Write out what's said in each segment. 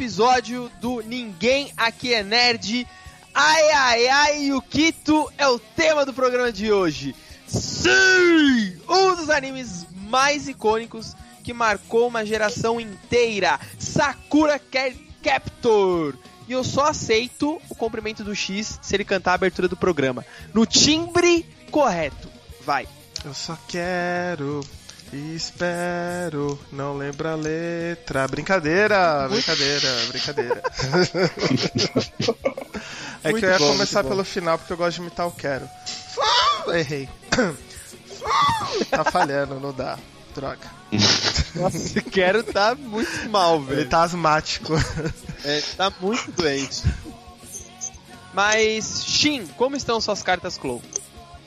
episódio do Ninguém Aqui é Nerd. Ai, ai, ai, o Kito é o tema do programa de hoje. Sim! Um dos animes mais icônicos que marcou uma geração inteira, Sakura Card Captor. E eu só aceito o cumprimento do X se ele cantar a abertura do programa. No timbre correto. Vai. Eu só quero espero, não lembra a letra. Brincadeira, brincadeira, brincadeira. é que eu ia bom, começar muito pelo final porque eu gosto de imitar o quero. Errei. Tá falhando, não dá. Droga. Nossa, quero tá muito mal, velho. Ele tá asmático. É, tá muito doente. Mas, Shin, como estão suas cartas Clow?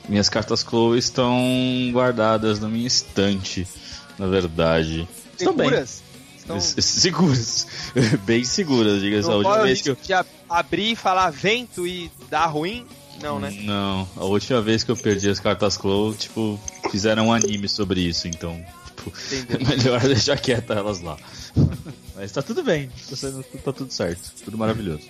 Minhas cartas Chloe estão guardadas na minha estante, na verdade. Estão bem. Seguras? Estão... Seguras. bem seguras, diga-se. A última vez que eu. de abrir e falar vento e dar ruim? Não, né? Não, a última vez que eu perdi as cartas Chloe, tipo, fizeram um anime sobre isso, então, tipo, é melhor deixar quieta elas lá. Mas tá tudo bem, tá, tá tudo certo, tudo maravilhoso.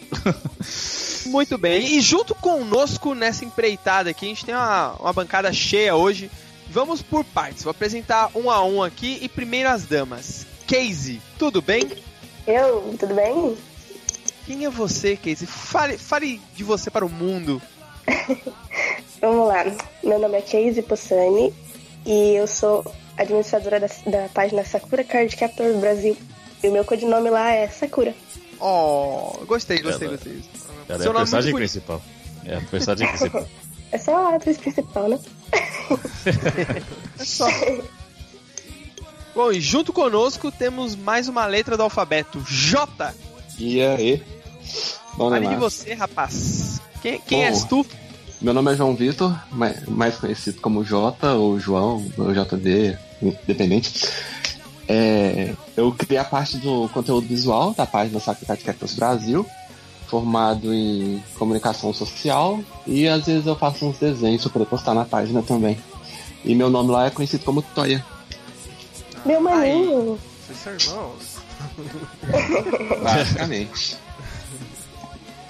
Muito bem. E junto conosco nessa empreitada aqui, a gente tem uma, uma bancada cheia hoje. Vamos por partes. Vou apresentar um a um aqui e primeiro as damas. Casey, tudo bem? Eu, tudo bem? Quem é você, Casey? Fale, fale de você para o mundo. Vamos lá. Meu nome é Casey Possani e eu sou administradora da, da página Sakura Card Captor Brasil. E o meu codinome lá é Sakura. Oh, gostei, gostei, Ela- gostei. Cara, é Seu a nome personagem principal. É a personagem principal. É só a atriz principal, né? É só. Bom, e junto conosco temos mais uma letra do alfabeto. J. E aí? Bom, Fale de Neymar. você, rapaz. Quem, quem Bom. és tu? Meu nome é João Vitor, mais, conhecido como Jota, ou João, ou JV, independente. É, eu criei a parte do conteúdo visual da página Card Captors Brasil, formado em comunicação social, e às vezes eu faço uns desenhos para postar na página também. E meu nome lá é conhecido como Toya. Meu maninho. Vocês são irmãos. Basicamente.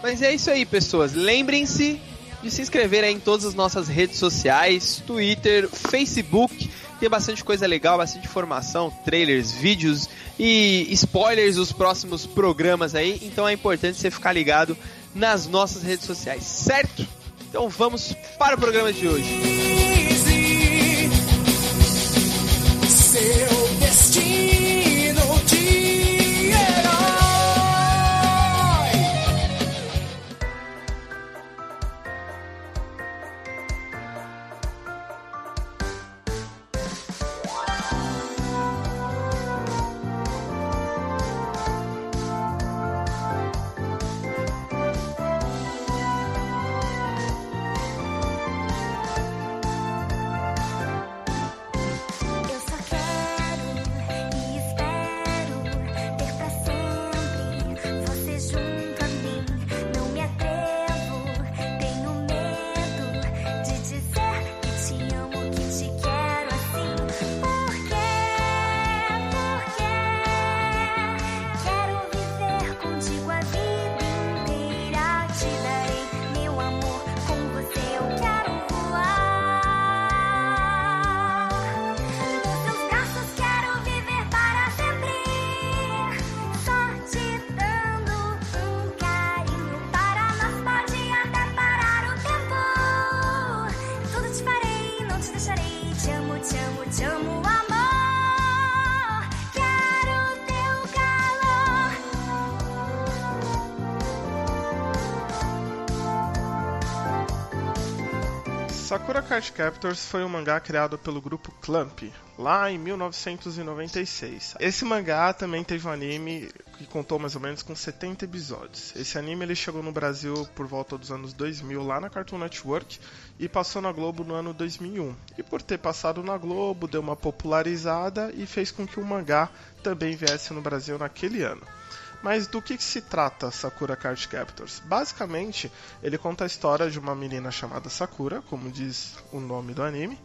Mas é isso aí, pessoas. Lembrem-se de se inscrever aí em todas as nossas redes sociais, Twitter, Facebook. Tem bastante coisa legal, bastante informação, trailers, vídeos e spoilers dos próximos programas aí. Então é importante você ficar ligado nas nossas redes sociais, certo? Então vamos para o programa de hoje. Seu Sakura Card Captors foi um mangá criado pelo grupo Clamp, lá em 1996. Esse mangá também teve um anime que contou mais ou menos com 70 episódios. Esse anime ele chegou no Brasil por volta dos anos 2000 lá na Cartoon Network e passou na Globo no ano 2001. E por ter passado na Globo, deu uma popularizada e fez com que o mangá também viesse no Brasil naquele ano. Mas do que, se trata Sakura Card Captors? Basicamente, ele conta a história de uma menina chamada Sakura, como diz o nome do anime,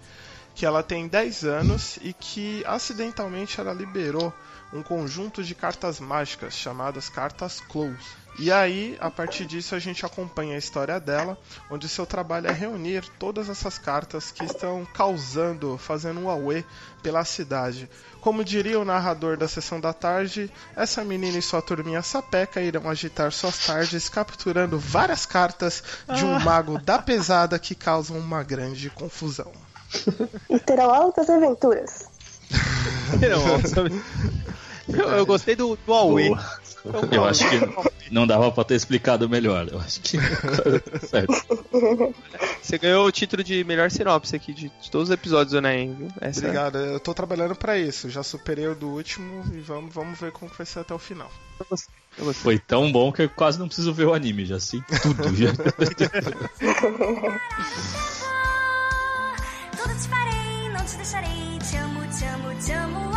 que ela tem 10 anos e que acidentalmente ela liberou um conjunto de cartas mágicas chamadas cartas Close. E aí, a partir disso, a gente acompanha a história dela, onde seu trabalho é reunir todas essas cartas que estão causando, fazendo um auê pela cidade. Como diria o narrador da sessão da tarde, essa menina e sua turminha sapeca irão agitar suas tardes capturando várias cartas de um mago da pesada que causam uma grande confusão. E terão altas aventuras. Não, sabe? eu, eu gostei do, do Aue. Boa. Eu acho que não dava pra ter explicado melhor. Eu acho que. certo. Você ganhou o título de melhor sinopse aqui de, de todos os episódios do Enem, viu? Essa- Obrigado, eu tô trabalhando pra isso. Já superei o do último e vamos, vamos ver como vai ser até o final. Eu gostei. Foi tão bom que eu quase não preciso ver o anime, já sei tudo. Já. Tudo te farei, não te deixarei. Te amo, te amo, te amo,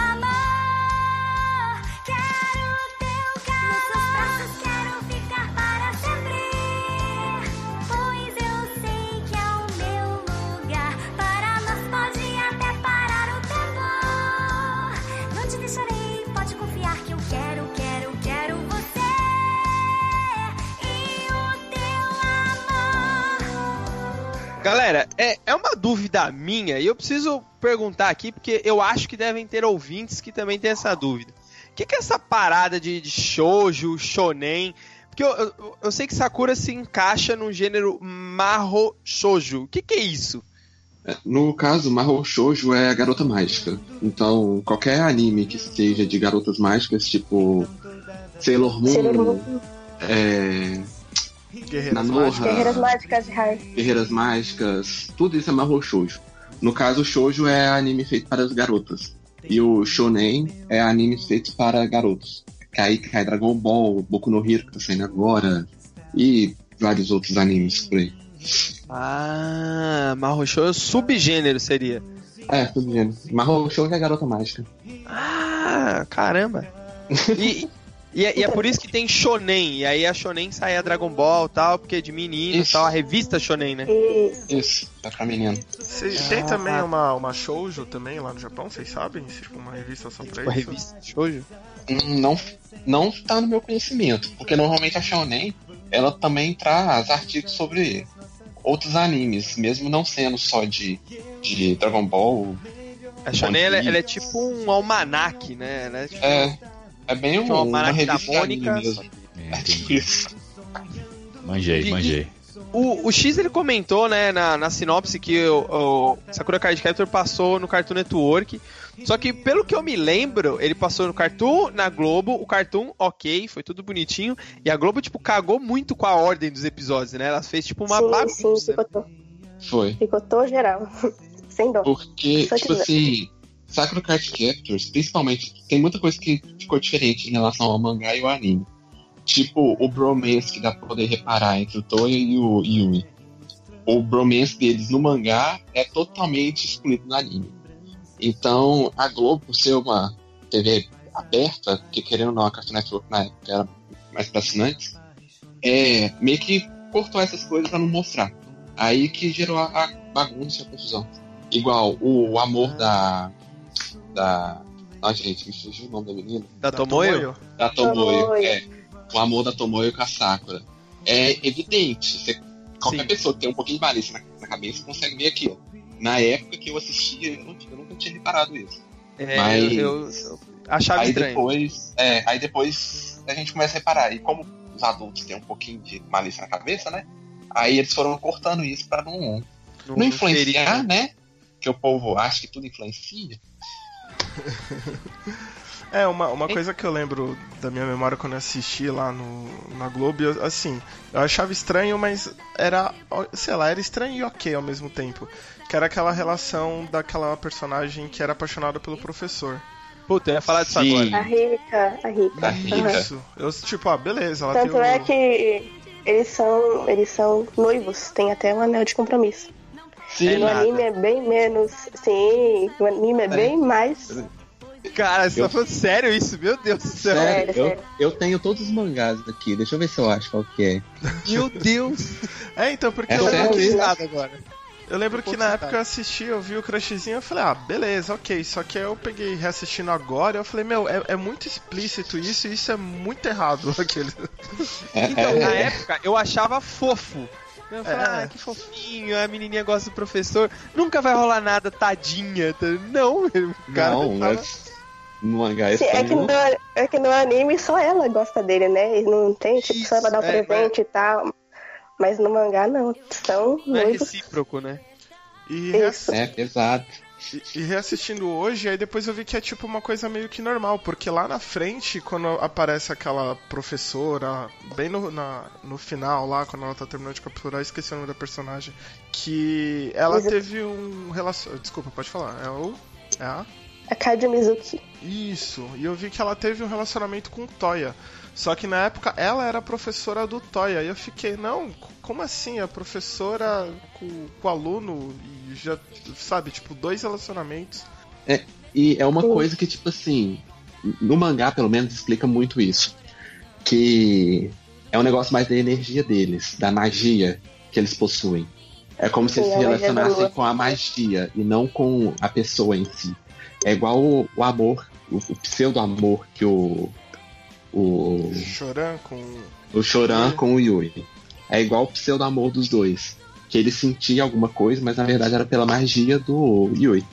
Galera, é, é uma dúvida minha e eu preciso perguntar aqui porque eu acho que devem ter ouvintes que também têm essa dúvida. O que, que é essa parada de, de shoujo, shonen? Porque eu, eu, eu sei que Sakura se encaixa no gênero marro shoujo. O que, que é isso? No caso, Mahou Shoujo é a garota mágica. Então, qualquer anime que seja de garotas mágicas, tipo Sailor Moon, Sailor Moon, é, Guerreiras Nanoha, Mágicas. Guerreiras Mágicas de. Guerreiras Mágicas, tudo isso é Mahou Shoujo. No caso, o Shoujo é anime feito para as garotas. E o Shonen é anime feito para garotos. Que aí cai Dragon Ball, Boku no Hero, que tá saindo agora, e vários outros animes por aí. Ah, marro shoujo subgênero seria. É, tudo gênero. Mahou Shoujo é a garota mágica. Ah, caramba. E, e, é, e é por isso que tem shonen. E aí a shonen sai a Dragon Ball e tal, porque é de menino e Isso. tal. A revista shonen, né? Isso. Tá pra menino. Cê- tem também uma, uma shoujo também lá no Japão, vocês sabem? Tipo, uma revista só pra Tipo, isso? revista shoujo. Hum, Não, não tá no meu conhecimento, porque normalmente a Shonen, ela também traz artigos sobre outros animes, mesmo não sendo só de, de Dragon Ball. A shonen, ela, One ela é tipo um almanaque, né? Ela é tipo É, é bem um, uma uma almanaque da revista Mônica, mesmo. É, É isso. Manjei, manjei. O, o X ele comentou, né, na, na sinopse que o, o Sakura Card Captor passou no Cartoon Network. Só que, pelo que eu me lembro, ele passou no Cartoon, na Globo. O Cartoon, ok, foi tudo bonitinho. E a Globo, tipo, cagou muito com a ordem dos episódios, né? Ela fez, tipo, uma sim, sim, bagunça. picotou. Foi. Picotou geral. Sem dó. Porque, Só tipo assim, Sakura Card Captors, principalmente, tem muita coisa que ficou diferente em relação ao mangá e o anime. Tipo, o bromance que dá pra poder reparar entre o Toya e o Yumi. O bromance deles no mangá é totalmente excluído no anime. Então, a Globo, por ser uma TV aberta, que querendo ou não, a Cartoon Network na época era mais pra assinantes, é, meio que cortou essas coisas pra não mostrar. Aí que gerou a, a bagunça e a confusão. Igual o amor da. Da. Ah, gente, me fugiu o nome da menina. Da Tomoyo? Da Tomoyo. Tomoyo. É. O amor da Tomoyo com a Sakura. É evidente. Você- qualquer Sim. pessoa que tem um pouquinho de malícia na, na cabeça consegue ver aquilo. Na época que eu assistia, eu, não- eu nunca tinha reparado isso. É, Mas- eu, eu- achava aí estranho. depois. É, aí depois a gente começa a reparar. E como os adultos têm um pouquinho de malícia na cabeça, né? Aí eles foram cortando isso pra não, não no influenciar, feriado. né? Que o povo acha que tudo influencia. É, uma, uma coisa que eu lembro da minha memória quando eu assisti lá no, na Globo, eu, assim, eu achava estranho, mas era, sei lá, era estranho e ok ao mesmo tempo. Que era aquela relação daquela personagem que era apaixonada pelo professor. Puta, eu ia falar disso Sim. agora. A rica, a rica. Isso. Eu, tipo, ah, beleza, ela Tanto tem o... é que eles são, eles são noivos, tem até um anel de compromisso. Sim, É no nada. anime é bem menos. Sim, no anime é bem mais. Cara, você Eu- tá falando sério isso? Meu Deus do céu. Sério, eu, eu tenho todos os mangás aqui, deixa eu ver se eu acho qual que é. Meu Deus. É, então, porque É eu sério lembro que? Nada agora. Eu lembro que pouco na época tá. eu assisti, eu vi o crushzinho, eu falei, ah, beleza, ok. Só que aí eu peguei reassistindo agora e eu falei, meu, é, é muito explícito isso e isso é muito errado. Aquele. É, Então, é- na é- época, eu achava fofo. Eu É. ah, que fofinho, a menininha gosta do professor. Nunca vai rolar nada, tadinha. Não, cara não, tava- mas no mangá é Sim, é, que no, é que no anime só ela gosta dele, né? E não tem, tipo, só ela dar o Isso, é, presente e tal. Mas no mangá não, são não é recíproco, né? E, Isso. É pesado. E- e reassistindo hoje, aí depois eu vi que é tipo uma coisa meio que normal, porque lá na frente, quando aparece aquela professora, bem no, na- no final lá, quando ela tá terminando de capturar, esqueci o nome da personagem, que ela Exato. teve um relação. Desculpa, pode falar. É o. É a. A Kade Mizuki. Isso, e eu vi que ela teve um relacionamento com o Toya. Só que na época ela era professora do Toya. E eu fiquei, não, como assim? A professora com, com o aluno e já, sabe, tipo, dois relacionamentos. E é uma coisa que, tipo assim, no mangá, pelo menos, explica muito isso. Que é um negócio mais da energia deles, da magia que eles possuem. É como se Sim, eles se magia da relacionassem com a magia e não com a pessoa em si. É igual o, o amor, o, o pseudo-amor que o, o, Choran com. o Choran Yui. com o Yui. É igual o pseudo-amor dos dois. Que ele sentia alguma coisa, mas na verdade era pela magia do Yui.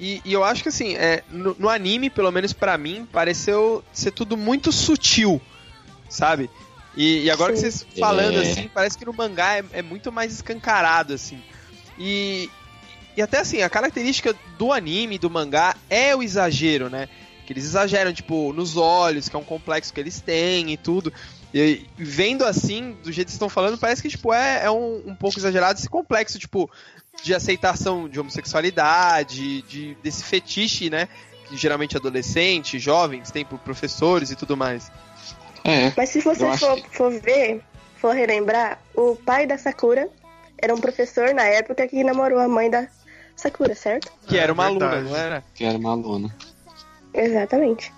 E, e eu acho que assim, é, no, no anime, pelo menos pra mim, pareceu ser tudo muito sutil, sabe? E, e agora que Sim. vocês falando É. assim, parece que no mangá é, é muito mais escancarado, assim. E, e até assim, a característica do anime, do mangá, é o exagero, né? Que eles exageram, tipo, nos olhos, que é um complexo que eles têm e tudo. E vendo assim, do jeito que vocês estão falando, parece que, tipo, é, é um, um pouco exagerado esse complexo, tipo, de aceitação de homossexualidade, de, desse fetiche, né? Que geralmente adolescentes, jovens têm por professores e tudo mais. É, Mas se você Eu acho for, for ver, for relembrar, o pai da Sakura era um professor na época que namorou a mãe da Sakura, certo? Que É, era uma aluna, verdade. não era? que era uma aluna. Exatamente.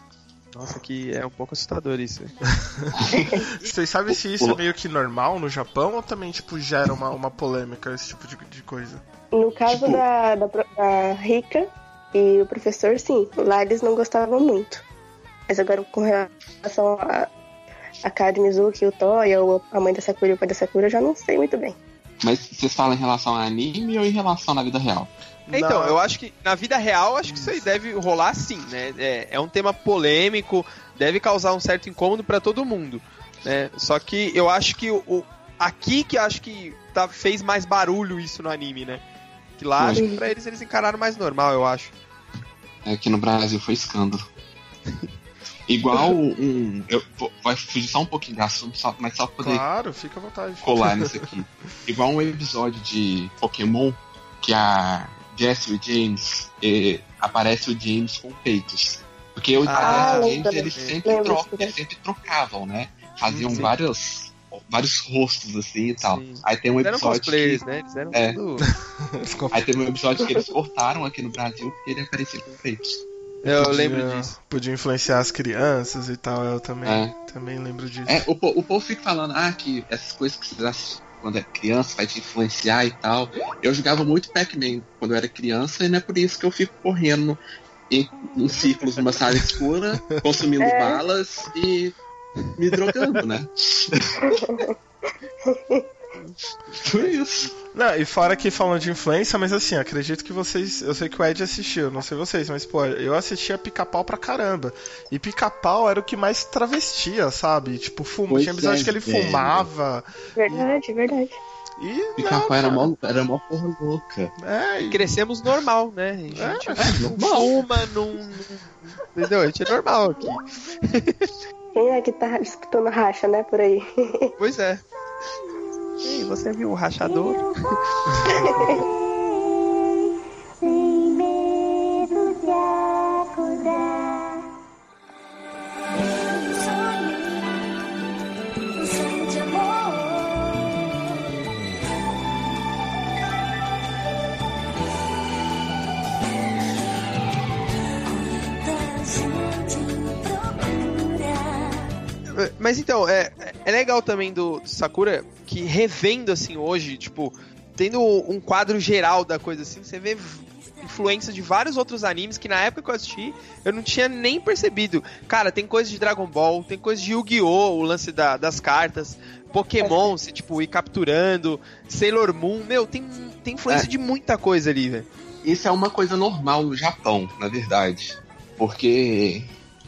Nossa, que é um pouco assustador isso. Vocês sabem se isso é meio que normal no Japão ou também, tipo, gera uma, uma polêmica, esse tipo de, de coisa? No caso Tipo- da, da, da Rika e o professor, sim, lá eles não gostavam muito. Mas agora com relação a, a Kade Mizuki, o Toya, ou a mãe da Sakura e o pai da Sakura, eu já não sei muito bem. Mas vocês falam em relação a anime ou em relação na vida real? Então, Não, eu acho que na vida real, acho que isso aí deve rolar sim, né? É, é um tema polêmico, deve causar um certo incômodo pra todo mundo, né? Só que eu acho que o, o- aqui que eu acho que tá, fez mais barulho isso no anime, né? Que lá, acho que pra eles eles encararam mais normal, eu acho. É que no Brasil foi escândalo. Igual um. Eu vai fugir só um pouquinho do assunto, só, mas só pra poder Claro, fica à vontade. colar nisso aqui. Igual um episódio de Pokémon que a Jessie e James eh, aparece o James com peitos. Porque o Ah, e James eles sempre, eles sempre trocavam, né? Faziam Sim. vários, vários rostos assim e tal. Sim. Aí tem um Eles eram episódio cosplayers, que, né? Eles eram É. tudo... Aí teve um episódio que eles cortaram aqui no Brasil porque ele aparecia com peitos. Eu Podia- lembro disso. Podia influenciar as crianças e tal, eu também, É. também lembro disso. É, o, o povo fica falando, ah, que essas coisas que vocês assistem quando é criança vai te influenciar e tal. Eu jogava muito Pac-Man quando eu era criança e não é por isso que eu fico correndo em, em círculos numa sala escura, consumindo É. balas e me drogando, né? Foi isso. Não, e fora que falando de influência, mas assim, acredito que vocês. Eu sei que o Ed assistiu, não sei vocês, mas pô, eu assistia pica-pau pra caramba. E pica-pau era o que mais travestia, sabe? Tipo, fuma. Pois Tinha episódio é, que ele velho. fumava. Verdade, verdade. E. Pica-pau era mó, era mó porra louca. É, e- Crescemos normal, né? A gente É, não fuma, não... não- Entendeu? A gente é normal aqui. Quem é que tá escutando racha, né, por aí? Pois é. Ei, você viu o rachador? Mas então, é, é legal também do, do Sakura que revendo assim hoje, tipo, tendo um quadro geral da coisa assim, você vê influência de vários outros animes que na época que eu assisti eu não tinha nem percebido. Cara, tem coisa de Dragon Ball, tem coisa de Yu-Gi-Oh! o lance da- das cartas, Pokémon, se tipo, ir capturando, Sailor Moon, meu, tem, tem influência É. de muita coisa ali, velho. Isso é uma coisa normal no Japão, na verdade. Porque,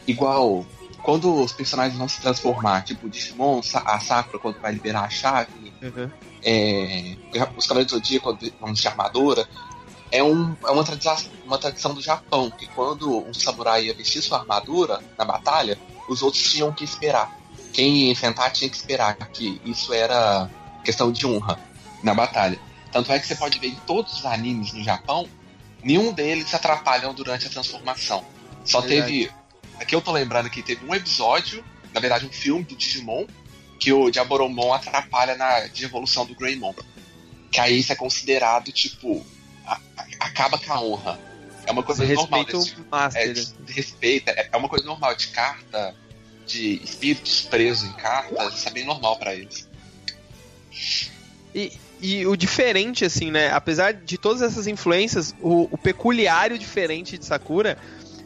igual, quando os personagens vão se transformar, tipo, o Digimon, a Sakura, quando vai liberar a chave, é, os Cavaleiros do Zodíaco, quando vão de armadura, é, um, é uma, tradição, uma tradição do Japão, que quando um samurai ia vestir sua armadura na batalha, os outros tinham que esperar. Quem ia enfrentar tinha que esperar, que isso era questão de honra na batalha. Tanto é que você pode ver em todos os animes no Japão, nenhum deles atrapalham durante a transformação. Só Verdade. teve. Aqui eu tô lembrando que teve um episódio, na verdade um filme do Digimon, que o Diaboromon atrapalha na de evolução do Greymon. Que aí isso é considerado, tipo, a- a- acaba com a honra. É uma coisa Você normal respeita desse, o é, Master. de, de respeito, é, é uma coisa normal de carta, de espíritos presos em cartas, isso é bem normal pra eles. E, e o diferente, assim, né? Apesar de todas essas influências, o, o peculiário diferente de Sakura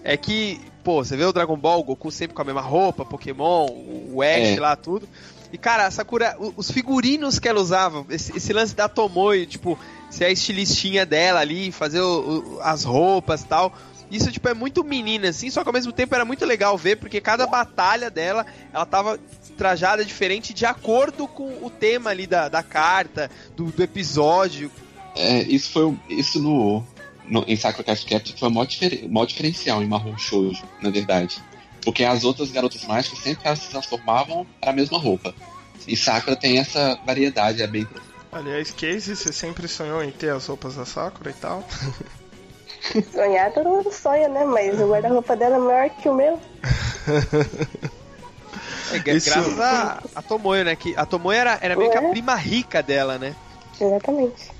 é que, pô, você vê o Dragon Ball, o Goku sempre com a mesma roupa, Pokémon, o Ash É. lá, tudo. E, cara, a Sakura, os figurinos que ela usava, esse, esse lance da Tomoe, tipo, ser a estilistinha dela ali, fazer o- o- as roupas e tal. Isso, tipo, é muito menina, assim, só que ao mesmo tempo era muito legal ver, porque cada batalha dela, ela tava trajada diferente de acordo com o tema ali da, da carta, do, do episódio. É, isso foi isso no, no em Sakura Card Captor foi o maior, diferen- maior diferencial em Marrom Shoujo, na verdade. Porque as outras garotas mágicas sempre elas se transformavam para a mesma roupa. E Sakura tem essa variedade, é bem Aliás, Casey, você sempre sonhou em ter as roupas da Sakura e tal? Sonhar todo mundo sonha, né? Mas o guarda-roupa dela é maior que o meu. É, Isso- Graças a, a Tomoe, né? Que a Tomoe era, era meio que a Ué? prima rica dela, né? Exatamente.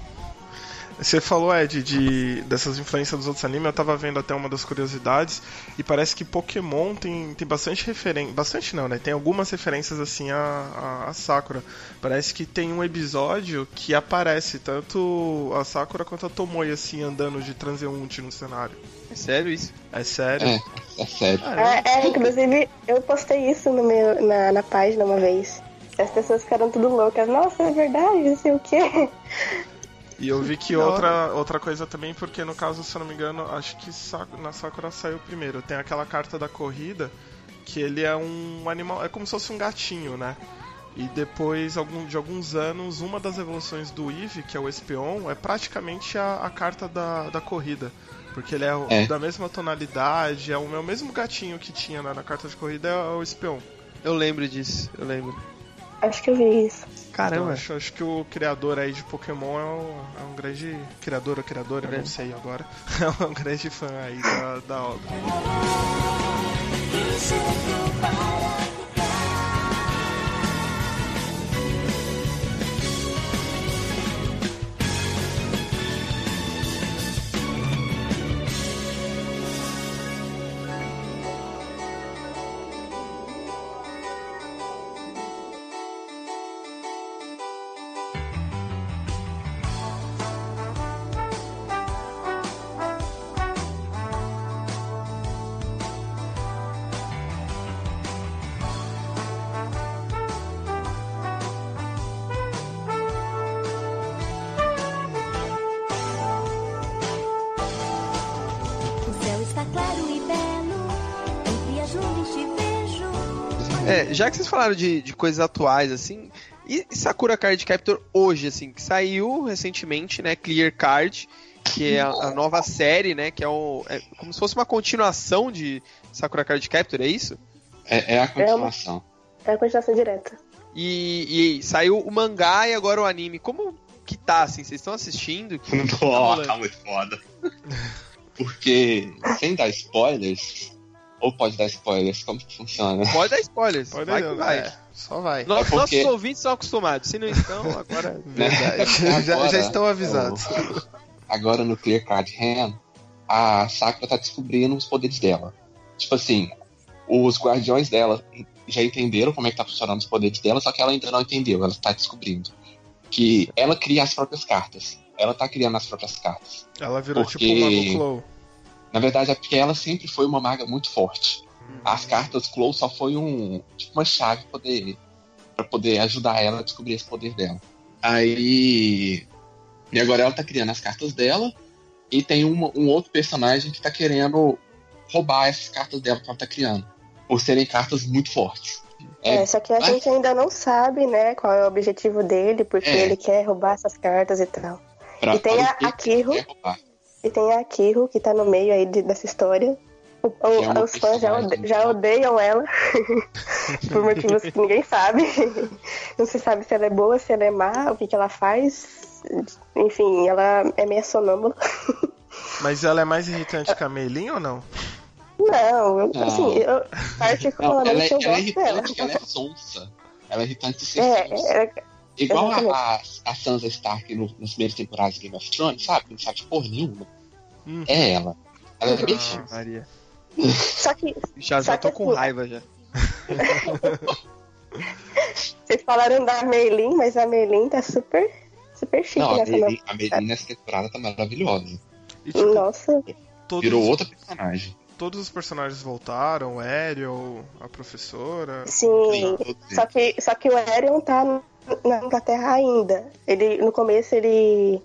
Você falou, Ed, de, dessas influências dos outros animes, eu tava vendo até uma das curiosidades, e parece que Pokémon tem, tem bastante referência. Bastante não, né? Tem algumas referências assim a, a, a Sakura. Parece que tem um episódio que aparece tanto a Sakura quanto a Tomoe, assim, andando de transeunte no cenário. É sério isso. É sério? É, é sério. Ah, É, é, inclusive, eu postei isso no meu, na, na página uma vez. As pessoas ficaram tudo loucas. Nossa, é verdade, não sei o quê. E eu vi que outra, outra coisa também, porque no caso, se eu não me engano, acho que na Sakura saiu primeiro. Tem aquela carta da corrida, que ele é um animal. É como se fosse um gatinho, né? E depois de alguns anos, uma das evoluções do Eve, que é o Espeon, é praticamente a, a carta da, da corrida. Porque ele é, É. da mesma tonalidade, é o meu mesmo gatinho que tinha na, na carta de corrida, é o Espeon. Eu lembro disso, eu lembro. Acho que eu vi isso. Então, Caramba. acho, acho que o criador aí de Pokémon é um, é um grande. Criador ou criadora, eu não Grande. sei agora. É um grande fã aí da, da obra. Já que vocês falaram de, de coisas atuais, assim, e Sakura Card Captor hoje, assim, que saiu recentemente, né, Clear Card, que é a, a nova série, né, que é, o, é como se fosse uma continuação de Sakura Card Captor, é isso? É, é a continuação. É a continuação direta. E, e saiu o mangá e agora o anime. Como que tá, assim, vocês estão assistindo? Ó, tá muito foda. Porque, sem dar spoilers, ou pode dar spoilers, como que funciona? Pode dar spoilers, Pode vai que dar, vai. é, só vai. No- É porque- Nossos ouvintes são acostumados, se não estão, agora... Verdade. já, Agora, já estão avisados. Agora no Clear Card Hand, a Sakura tá descobrindo os poderes dela. Tipo assim, os guardiões dela já entenderam como é que tá funcionando os poderes dela, só que ela ainda não entendeu, ela tá descobrindo. que ela cria as próprias cartas. Ela tá criando as próprias cartas. Ela virou Porque- tipo uma Clow. Na verdade é porque ela sempre foi uma maga muito forte. As cartas Clow só foi um tipo uma chave pra poder para poder ajudar ela a descobrir esse poder dela. Aí e agora ela tá criando as cartas dela e tem uma- um outro personagem que tá querendo roubar essas cartas dela que ela tá criando, por serem cartas muito fortes. É, É, só que a mas- gente ainda não sabe, né, qual é o objetivo dele, porque É. ele quer roubar essas cartas e tal. pra- e tem para a- que a Kiro. roubar. E tem a Kiro, que tá no meio aí de- dessa história. O- o- é os fãs já, ode- já odeiam ela, por motivos que ninguém sabe. Não se sabe se ela é boa, se ela é má, o que, que ela faz. Enfim, ela é meio sonâmbula. Mas ela é mais irritante que a Meilin ou não? Não, eu, Não. assim, eu, Não, ela, particularmente é, eu ela é gosto dela. irritante, ela é sonsa. Ela é irritante de ser É, sonsa. é, Igual a, a, a Sansa Stark no, nas primeiras temporadas de Game of Thrones, sabe? Não sabe de porra nenhuma. Hum. É ela. Ela é bem Ah, Maria. só que Já, Só já tô que com assim- raiva já. vocês falaram da Meilin, mas a Meilin tá super, super chique Não, a nessa a Meilin nessa temporada tá maravilhosa. E tipo, Nossa, todos, Virou outra personagem. todos os personagens voltaram, o Ariel, a professora. sim. Só que, só que o Aerion tá na Inglaterra ainda. Ele, no começo ele,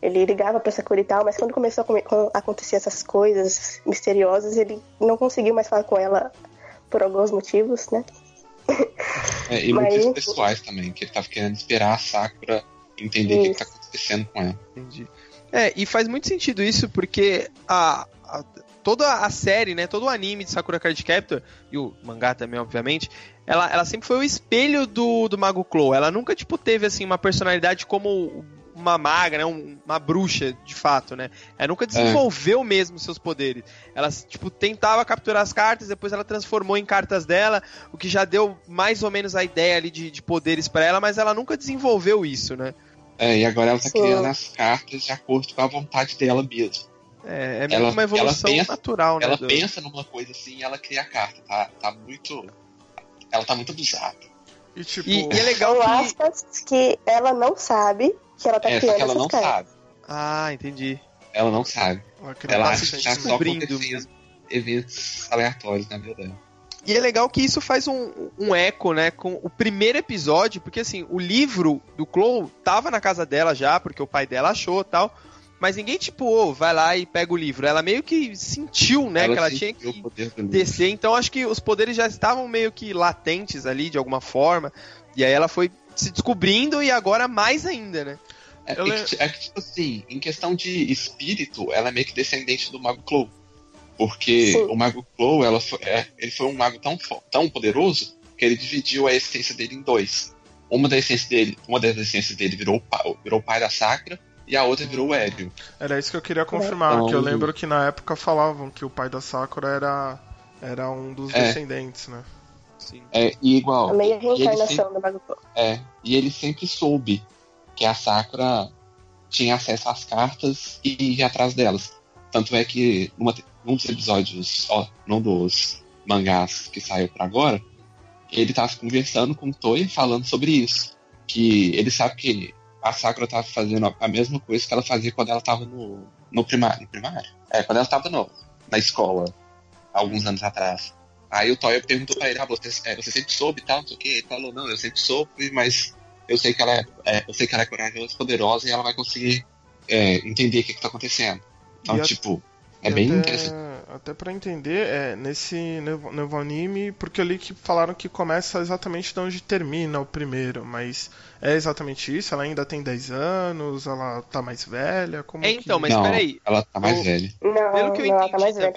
ele ligava pra Sakura e tal, mas quando começou a, acontecer essas coisas misteriosas, ele não conseguiu mais falar com ela por alguns motivos, né? É, e Mas- motivos pessoais também, que ele tava querendo esperar a Sakura entender o que, que tá acontecendo com ela. Entendi. É, e faz muito sentido isso, porque a, a- toda a série, né, todo o anime de Sakura Card Captor, e o mangá também, obviamente, ela, ela sempre foi o espelho do, do Mago Clow. Ela nunca, tipo, teve, assim, uma personalidade como uma maga, né, um- uma bruxa, de fato, né. Ela nunca desenvolveu mesmo seus poderes. Ela, tipo, tentava capturar as cartas, depois ela transformou em cartas dela, o que já deu mais ou menos a ideia ali de, de poderes pra ela, mas ela nunca desenvolveu isso, né. É, e agora ela tá Sim. criando as cartas de acordo com a vontade dela mesmo. É, é meio Ela- uma evolução pensa- natural, né? Ela do- pensa numa coisa assim e ela cria a carta. Tá, tá muito. Ela tá muito abusada. E tipo, E, e é legal que. aspas que ela não sabe que ela tá É, só criando que ela essas não cartas. sabe. Ah, entendi. Ela não sabe. ela Ela acha que tá só acontecendo eventos aleatórios na vida dela. E é legal que isso faz um, um eco, né, com o primeiro episódio, porque assim, o livro do Chloe tava na casa dela já, porque o pai dela achou tal. Mas ninguém, tipo, ô, vai lá e pega o livro. Ela meio que sentiu, né, que ela tinha que descer. Então acho que os poderes já estavam meio que latentes ali, de alguma forma. E aí ela foi se descobrindo e agora mais ainda, né? É, Eu é que, é que, tipo assim, em questão de espírito, ela é meio que descendente do Mago Clow. Porque Sim. o Mago Clow, ela foi, é, ele foi um mago tão, tão poderoso que ele dividiu a essência dele em dois. Uma, da essência dele, uma das essências dele virou, o pai, virou o pai da Sakura e a outra virou o Hélio. Era isso que eu queria confirmar, Então- que eu lembro que na época falavam que o pai da Sakura era, era um dos É. descendentes, né? Sim. É, e igual. A meia ele sempre- reencarnação do Mago Clow. É, e ele sempre soube que a Sakura tinha acesso às cartas e ia atrás delas. Tanto é que numa, num dos episódios, ó, num dos mangás que saiu pra agora, ele tava conversando com o Toya falando sobre isso. Que ele sabe que a Sakura tava fazendo a- a mesma coisa que ela fazia quando ela tava no, no primário. No primário? É, quando ela tava no, na escola, alguns anos atrás. Aí o Toya perguntou pra ele, ah, você, é, você sempre soube e tal, não sei o que. Ele falou, não, eu sempre soube, mas eu sei que ela é, é, eu sei que ela é corajosa, poderosa e ela vai conseguir é, entender o que, que tá acontecendo. Então, E a- tipo, é E bem até, interessante. Até pra entender, é, nesse novo, novo anime, porque eu li que falaram que começa exatamente de onde termina o primeiro, mas é exatamente isso? Ela ainda tem 10 anos, ela tá mais velha? Como É, que- então, mas não, peraí. ela tá mais o- velha. Não, Pelo que eu não, tá entendi mais velha.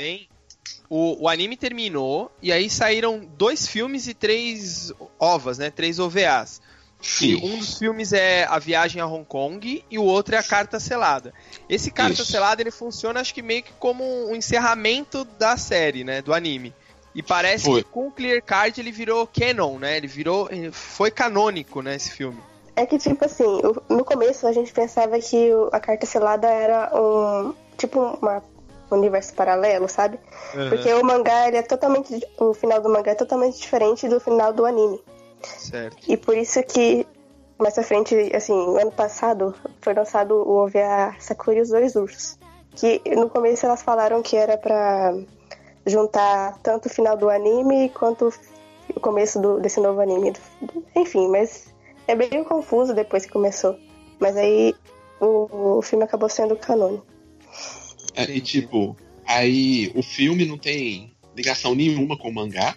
O, o anime terminou e aí saíram dois filmes e três ovas, né? Três OVAs. E Sim. um dos filmes é A Viagem a Hong Kong e o outro é A Carta Selada. Esse Carta Isso. Selada ele funciona acho que meio que como um encerramento da série, né, do anime. E parece Foi. que com o Clear Card ele virou canon, né? Ele virou foi canônico, né, esse filme. É que, tipo assim, no começo a gente pensava que a carta selada era um. Tipo uma, um universo paralelo, sabe? Porque o mangá, ele é totalmente. O final do mangá é totalmente diferente do final do anime. Certo. E por isso que mais pra frente, assim, ano passado foi lançado o OVA Sakura e os Dois Ursos. Que no começo elas falaram que era pra juntar tanto o final do anime quanto o começo do- desse novo anime. Enfim, mas é bem confuso depois que começou. Mas aí o, o filme acabou sendo canônico. É, e tipo, aí o filme não tem ligação nenhuma com o mangá.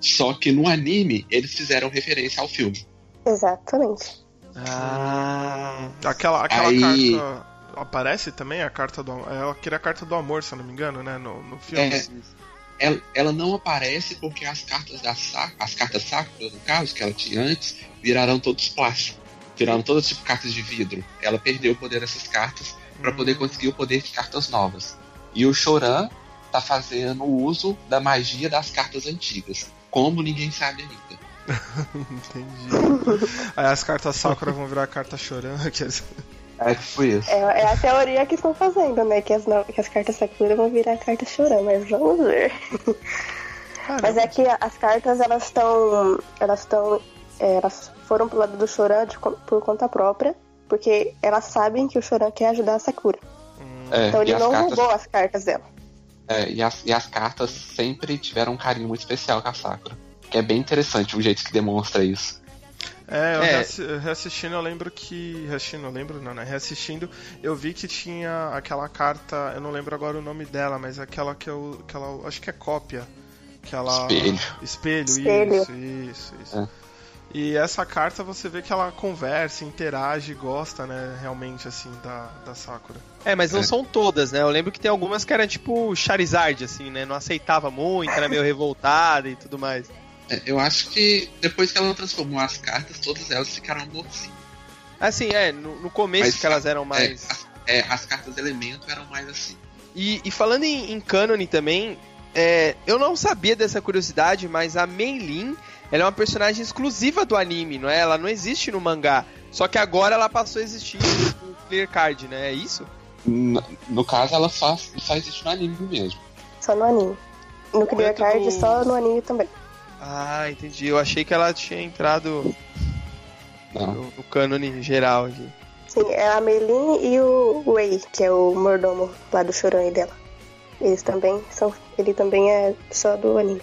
Só que no anime eles fizeram referência ao filme. Exatamente. Ah. Aquela, aquela Aí- carta. Aparece também a carta do amor. É aquela carta do amor, se eu não me engano, né? No, no filme. É, ela, ela não aparece porque as cartas da Sa- as cartas Sakura, no caso, que ela tinha antes, viraram todos plástico. Viraram todas tipo cartas de vidro. Ela perdeu o poder dessas cartas para poder conseguir o poder de cartas novas. E o Choran tá fazendo uso da magia das cartas antigas. Como ninguém sabe ainda. Entendi. Aí as cartas Sakura vão virar carta chorando. É tipo isso. É, é a teoria que estão fazendo, né? Que as, no- que as cartas Sakura vão virar cartas chorando, mas vamos ver. Mas é que as cartas, elas estão. Elas estão. é, elas foram pro lado do Choran por conta própria, porque elas sabem que o Choran quer ajudar a Sakura. É, Então ele não cartas roubou as cartas dela. É, e, as, e as cartas sempre tiveram um carinho muito especial com a Sakura. Que é bem interessante o jeito que demonstra isso. É, eu É. reassi- reassistindo, eu lembro que. Reassistindo, eu lembro, não, né? Reassistindo, eu vi que tinha aquela carta, eu não lembro agora o nome dela, mas aquela que eu. Que ela, acho que é cópia. Que ela. Espelho. Espelho, Espelho. isso, isso, isso. É. E essa carta você vê que ela conversa, interage, gosta, né, realmente, assim, da, da Sakura. É, mas não É. são todas, né? Eu lembro que tem algumas que era tipo Charizard, assim, né? Não aceitava muito, era meio revoltada e tudo mais. É, eu acho que depois que ela transformou as cartas, todas elas ficaram amorzinho. Assim, é, no, no começo Mas, que elas eram É, mais. as, é, as cartas elemento eram mais assim. E, e falando em, em cânone também, é, eu não sabia dessa curiosidade, mas a Meilin, ela é uma personagem exclusiva do anime, não é? Ela não existe no mangá. Só que agora ela passou a existir no Clear Card, né? É isso? No, no caso, ela só, só existe no anime mesmo. Só no anime. No Clear Dentro Card, do- só no anime também. Ah, entendi. Eu achei que ela tinha entrado Não. no, no cânone geral aqui. Sim, é a Meilin e o Wei, que é o mordomo lá do Choran e dela. Eles também são. Ele também é só do anime.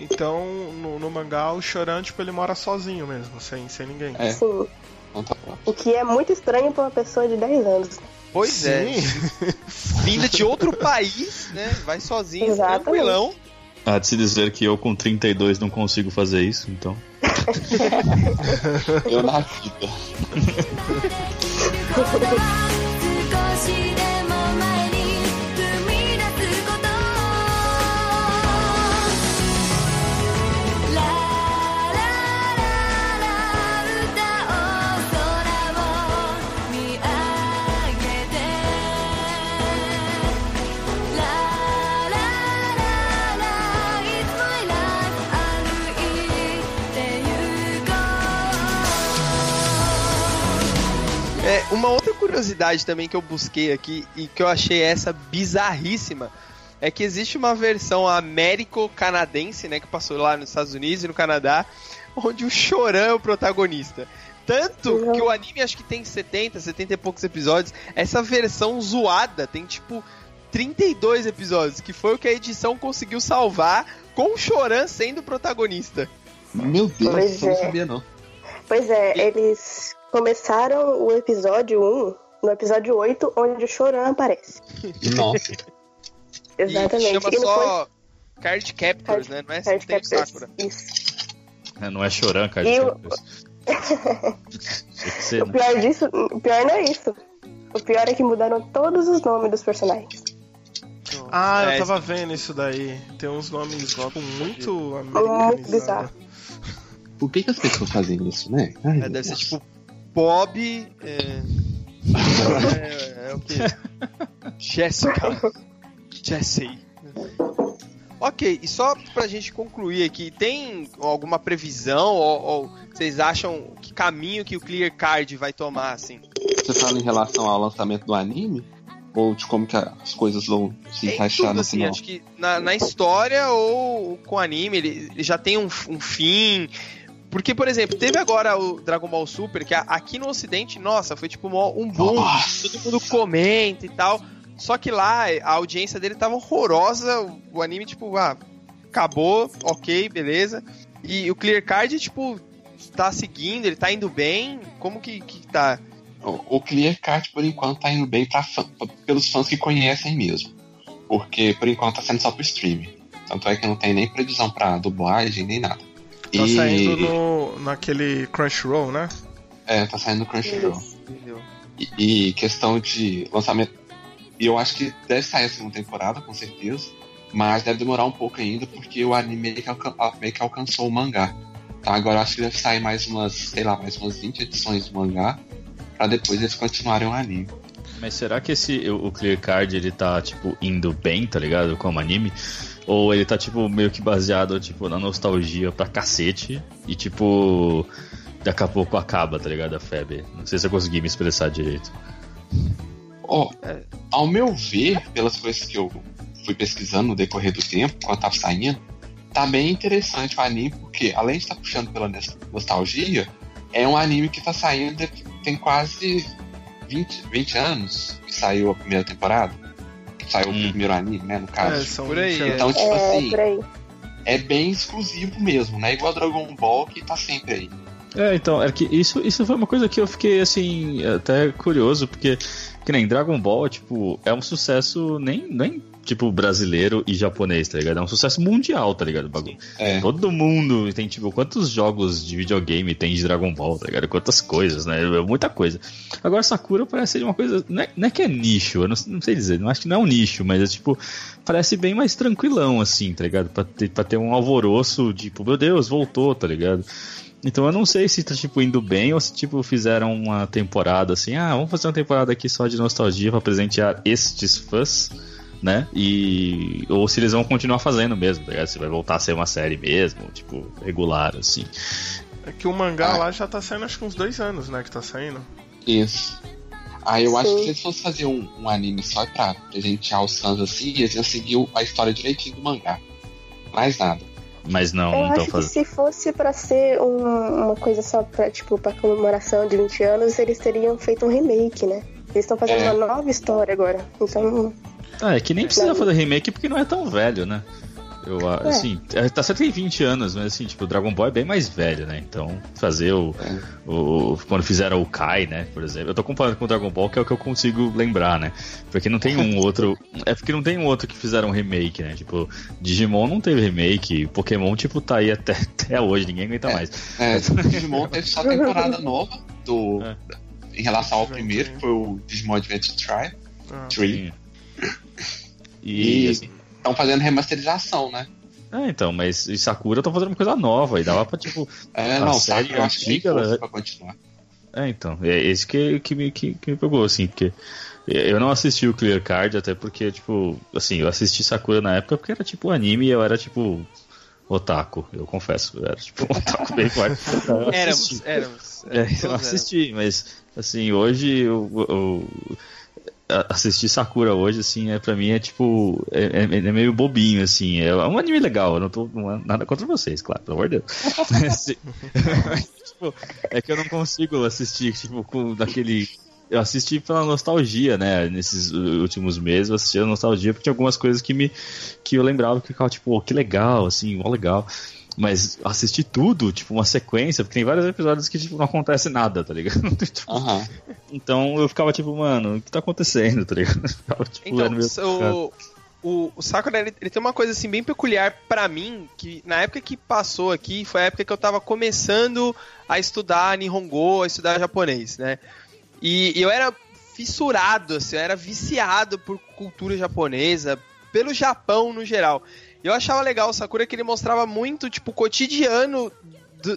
Então, no, no mangá, o Choran, tipo, ele mora sozinho mesmo, sem, sem ninguém. É. Sim. Não tá pronto. O que é muito estranho pra uma pessoa de 10 anos. Pois é. Sim. Vinda de outro país, né? Vai sozinho, Exatamente. tranquilão. Há de se dizer que eu com 32 não consigo fazer isso, então. Eu na vida. uma outra curiosidade também que eu busquei aqui e que eu achei essa bizarríssima é que existe uma versão américo-canadense, né, que passou lá nos Estados Unidos e no Canadá, onde o Chorão é o protagonista. Tanto Uhum. que o anime acho que tem 70, 70 e poucos episódios. Essa versão zoada tem tipo 32 episódios, que foi o que a edição conseguiu salvar com o Choran sendo o protagonista. Meu Deus, Pois eu não é. sabia não. Pois é, eles começaram o episódio 1 no episódio 8, onde o Choran aparece. Nossa. Exatamente. E chama E não só Card Captors, Card- né? Não é Card Captors. Sakura. Isso. É, não é choran, cara. E o- ser, O né? pior disso, o pior não é isso. O pior é que mudaram todos os nomes dos personagens. Ah, É, eu tava vendo isso daí. Tem uns nomes tipo, muito Muito americanizados. bizarro. Por que, que as pessoas fazem isso, né? Ai, É, deve ser tipo Bob. É, é, é o quê? Jessica. Jessie. Ok, e só pra gente concluir aqui, tem alguma previsão ou, ou vocês acham que caminho que o Clear Card vai tomar, assim? Você fala em relação ao lançamento do anime? Ou de como que as coisas vão se Tem encaixar tudo, no assim, final? acho que na, na história ou com o anime, ele, ele já tem um, um fim, Porque, por exemplo, teve agora o Dragon Ball Super, que aqui no ocidente, nossa, foi tipo um boom, Nossa. todo mundo comenta e tal. Só que lá a audiência dele tava horrorosa, o, anime, tipo, ah, acabou, ok, beleza. E o Clear Card, tipo, tá seguindo, ele tá indo bem. Como que, que tá? O, o Clear Card, por enquanto, tá indo bem pra fã- pra- pelos fãs que conhecem mesmo. Porque, por enquanto, tá sendo só pro streaming. Tanto é que não tem nem previsão pra dublagem, nem nada. Tá saindo no, naquele Crunchyroll, né? É, tá saindo no Crunchyroll. E, e questão de lançamento. E eu acho que deve sair a segunda temporada, com certeza. Mas deve demorar um pouco ainda, porque o anime meio que, alcan- meio que alcançou o mangá. Então agora eu acho que deve sair mais umas, sei lá, mais umas 20 edições do mangá. Pra depois eles continuarem o anime. Mas será que esse o o Clear Card ele tá tipo indo bem, tá ligado? Como anime? Ou ele tá tipo meio que baseado tipo na nostalgia pra cacete e tipo daqui a pouco acaba, tá ligado? A febre. Não sei se eu consegui me expressar direito. Ó, É. ao meu ver, pelas coisas que eu fui pesquisando no decorrer do tempo, quando tava saindo, tá bem interessante o anime, porque além de estar puxando pela nos- nostalgia, é um anime que tá saindo, tem quase 20, 20 anos que saiu a primeira temporada. Saiu Hum. o primeiro anime, né, no É, caso. são por aí, 20 anos. Então, tipo É, assim, por aí. é bem exclusivo mesmo, né? Igual Dragon Ball que tá sempre aí. É, então, é que isso, isso foi uma coisa que eu fiquei, assim, até curioso, porque, que nem Dragon Ball, tipo, é um sucesso nem, nem tipo, brasileiro e japonês, tá ligado? É um sucesso mundial, tá ligado? bagulho. É. Todo mundo tem, tipo, quantos jogos de videogame tem de Dragon Ball, tá ligado? Quantas coisas, né? É Muita coisa. Agora, Sakura parece ser uma coisa. Não é, não é que é nicho, eu não, não sei dizer, não acho que não é um nicho, mas é tipo. Parece bem mais tranquilão, assim, tá ligado? Pra ter, pra ter um alvoroço, tipo, meu Deus, voltou, tá ligado? Então eu não sei se tá, tipo, indo bem ou se, tipo, fizeram uma temporada assim, ah, vamos fazer uma temporada aqui só de nostalgia pra presentear estes fãs, né? E. Ou se eles vão continuar fazendo mesmo, tá ligado? Se vai voltar a ser uma série mesmo, tipo, regular, assim. É que o mangá Ah. lá já tá saindo acho que uns dois anos, né? Que tá saindo. Isso. Aí eu acho Sim. que se eles fossem fazer um, um anime só pra presentear os fãs assim, eles iam seguir a história direitinho do mangá. Mais nada. Mas não, Eu não acho estão que fazendo. se fosse pra ser um- uma coisa só pra, tipo, pra comemoração de 20 anos, eles teriam feito um remake, né? Eles estão fazendo É. uma nova história agora. Então, Ah, é que nem precisa fazer remake porque não é tão velho, né? Eu, a- É. assim, é, tá certo que tem 20 anos, mas assim, tipo, o Dragon Ball é bem mais velho, né? Então, fazer o, o. Quando fizeram o Kai, né? Por exemplo. Eu tô comparando com o Dragon Ball, que é o que eu consigo lembrar, né? Porque não tem um outro. É porque não tem um outro que fizeram um remake, né? Tipo, Digimon não teve remake, Pokémon, tipo, tá aí até, até hoje, ninguém aguenta É. mais. É, Digimon teve só temporada nova do, É. em relação ao primeiro, que foi o Digimon Adventure Tri, Ah. Tree. E, E assim, estão fazendo remasterização, né? é, então, mas e Sakura tá fazendo uma coisa nova e dava pra, tipo, É, A não, série sabe? Eu acho que antiga, né? pra continuar. É, então, é esse que, que, me, que, que me pegou, assim, porque eu não assisti o Clear Card, até porque, tipo, assim, eu assisti Sakura na época porque era tipo anime e eu era tipo otaku, eu confesso, eu era tipo um otaku bem forte. Éramos, assisti. éramos. É, eu assisti, mas assim, hoje eu, eu- a- assistir Sakura hoje, assim, é, pra mim é tipo. É, é- é meio bobinho, assim. É um anime legal, eu não tô não é nada contra vocês, claro, pelo amor de Deus. Mas, tipo, é que eu não consigo assistir, tipo, com daquele. Eu assisti pela nostalgia, né? Nesses últimos meses, eu assisti a nostalgia porque tinha algumas coisas que me. que eu lembrava que ficava, tipo, oh, que legal, assim, ó, legal. Mas assistir tudo, tipo, uma sequência, porque tem vários episódios que, tipo, não acontece nada, tá ligado? Aham. então eu ficava tipo, mano, o que tá acontecendo, tá ligado? Eu ficava, tipo, Então, meio- o, o, o Sakura, ele, ele tem uma coisa assim bem peculiar pra mim, que na época que passou aqui, foi a época que eu tava começando a estudar Nihongo, a estudar japonês, né? E, e eu era fissurado, assim, eu era viciado por cultura japonesa, pelo Japão no geral. E eu achava legal o Sakura que ele mostrava muito, tipo, o cotidiano do,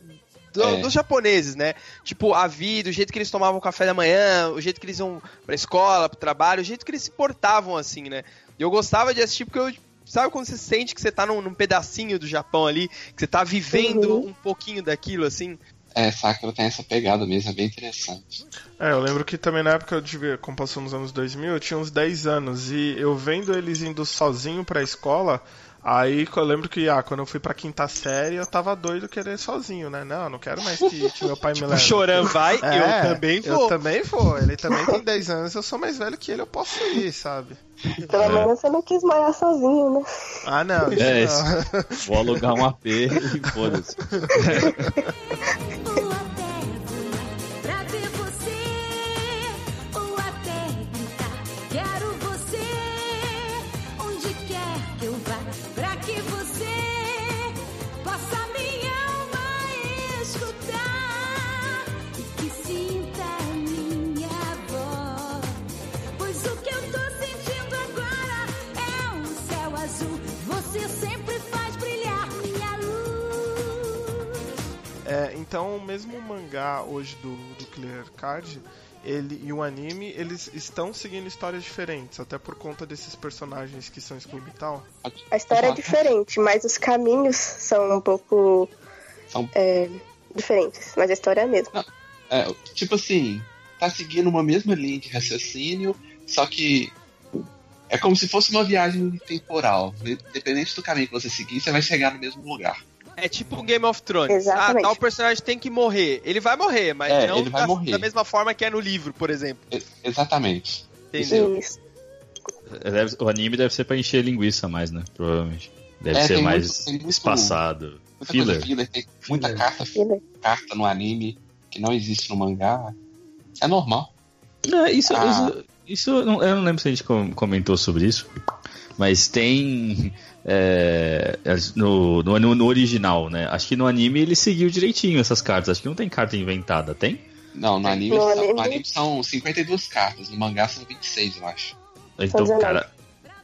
do- É. dos japoneses, né? Tipo, a vida, o jeito que eles tomavam café da manhã, o jeito que eles iam pra escola, pro trabalho, o jeito que eles se portavam, assim, né? E eu gostava de assistir porque eu. Sabe quando você sente que você tá num, num pedacinho do Japão ali, que você tá vivendo Uhum. um pouquinho daquilo, assim? É, Sakura tem essa pegada mesmo, é bem interessante. É, eu lembro que também na época eu devia, como passou nos anos 2000, eu tinha uns 10 anos e eu vendo eles indo sozinho pra escola, Aí eu lembro que, ah, quando eu fui pra quinta série, eu tava doido querer sozinho, né? Não, não quero mais que, que meu pai me O leve. Choran vai, É, eu também vou. Eu também vou. Ele também tem 10 anos, eu sou mais velho que ele, eu posso ir, sabe? Pelo menos você não quis morar sozinho, né? Ah, não, isso É, não. Vou alugar um AP e foda-se. É, então, mesmo o mangá hoje do, do Clear Card ele, e o anime, eles estão seguindo histórias diferentes, até por conta desses personagens que são excluídos e tal. A história é diferente, mas os caminhos são um pouco São- é, diferentes. Mas a história é a mesma. É, tipo assim, tá seguindo uma mesma linha de raciocínio, só que é como se fosse uma viagem temporal. Independente do caminho que você seguir, você vai chegar no mesmo lugar. É tipo um Game of Thrones. Exatamente. Ah, tal personagem tem que morrer. Ele vai morrer, mas É, não ele vai da, morrer. da mesma forma que é no livro, por exemplo. E- exatamente. Entendeu? Isso. Deve- o anime deve ser pra encher linguiça mais, né? Provavelmente. Deve É, ser mais muito- espaçado. Muita Filler. filler, tem muita Filler. carta, Filler. carta no anime que não existe no mangá. É normal. É, isso, Ah. isso, isso eu, não, eu não lembro se a gente com- comentou sobre isso, mas tem é, no, no, no original, né? Acho que no anime ele seguiu direitinho essas cartas. Acho que não tem carta inventada, tem? Não, no anime, No são, anime- no anime são 52 cartas, no mangá são 26, eu acho. Então, 19. cara,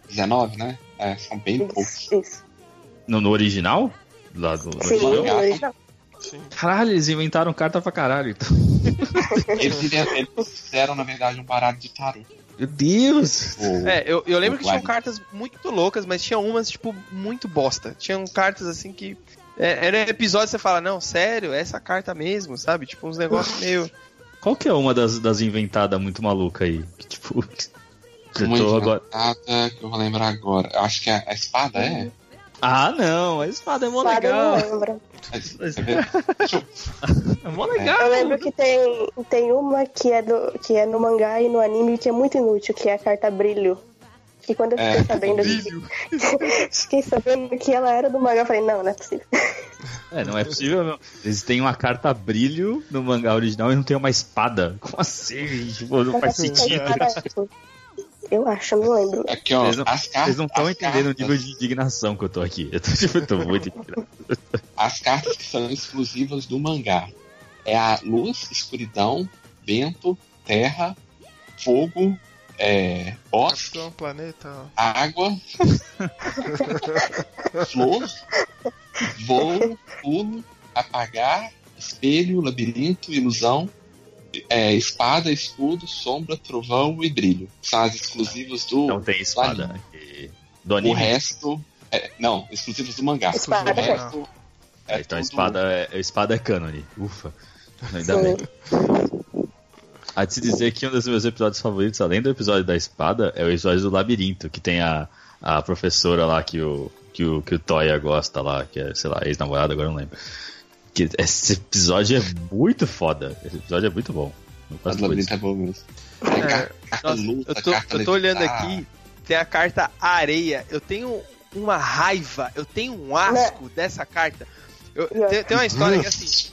19, né? É, são bem poucos. No, no original? Lá do, Sim, original? mangá. no original. Sim. Caralho, eles inventaram carta pra caralho. Então. Eles, fizeram- eles fizeram, na verdade, um baralho de tarô. Meu Deus! É, eu, eu lembro que tinham cartas muito loucas, mas tinha umas, tipo, muito bosta. Tinham cartas assim que. É, era episódio que você fala, não, sério, é essa carta mesmo, sabe? Tipo, uns negócios meio. Qual que é uma das, das inventadas muito maluca aí? Que, tipo, eu Uma tô agora. inventada que eu vou lembrar agora. Eu acho que a, a espada é. Ah, não, a espada é mó Espada eu não legal. lembro. Quer ver? Deixa eu- É mó legal. Eu lembro que tem, tem uma que é, do, que é no mangá e no anime que é muito inútil, que é a carta brilho. Que quando eu fiquei É, sabendo que, fiquei sabendo que ela era do mangá, eu falei, não, não é possível. É, não é possível, não. Eles têm uma carta brilho no mangá original e não tem uma espada. Como assim? Tipo, não faz a sentido. Eu acho, não lembro. Aqui, ó. Vocês não- as cartas, Vocês não estão entendendo o cartas- nível de indignação que eu tô aqui. Eu tô, tipo, eu tô muito indignado. As cartas que são exclusivas do mangá. É a luz, escuridão, vento, terra, fogo, é, bosque, Capitão Planeta. água, flor, voo, pulo, apagar, espelho, labirinto, ilusão, é, espada, escudo, sombra, trovão e brilho. São as exclusivas do. Não tem espada. E- Do o anime. resto. é, não, exclusivas do mangá. Espada. O resto. É então a espada é, a espada é cânone. Ufa. Ainda Sim. bem. Há de se dizer que um dos meus episódios favoritos, além do episódio da espada, é o episódio do labirinto, que tem a, a professora lá que o, que o, que o Toya gosta lá, que é, sei lá, ex-namorada, agora eu não lembro. Que esse episódio é muito foda. Esse episódio é muito bom. Mas labirinto é bom mesmo. É, carta Nossa, luta, eu tô, carta eu tô olhando aqui, tem a carta areia. Eu tenho uma raiva, eu tenho um asco dessa carta. Eu, tem, tem uma história que assim.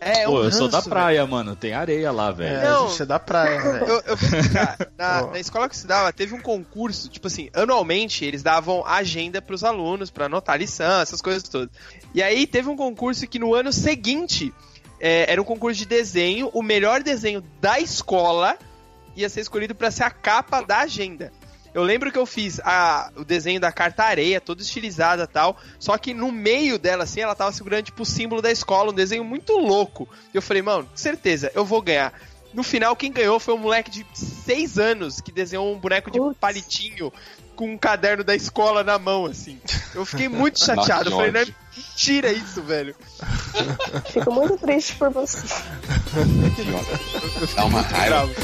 É, Pô, um eu sou da ranço, praia, mano. Tem areia lá, velho. É, Não. a gente é da praia, velho. Eu, eu. Na, na escola que eu estudava, teve um concurso, tipo assim, anualmente eles davam agenda pros alunos pra anotar lição, essas coisas todas. E aí teve um concurso que no ano seguinte é, era um concurso de desenho, o melhor desenho da escola ia ser escolhido pra ser a capa da agenda. Eu lembro que eu fiz a- o desenho da carta areia, toda estilizada e tal. Só que no meio dela, assim, ela tava segurando, tipo, o símbolo da escola, um desenho muito louco. E eu falei, mano, certeza, eu vou ganhar. No final, quem ganhou foi um moleque de 6 anos que desenhou um boneco de Putz. palitinho com um caderno da escola na mão, assim. Eu fiquei muito chateado. Eu falei, não é mentira isso, velho. Fico muito triste por você. Dá uma raiva. Bravo.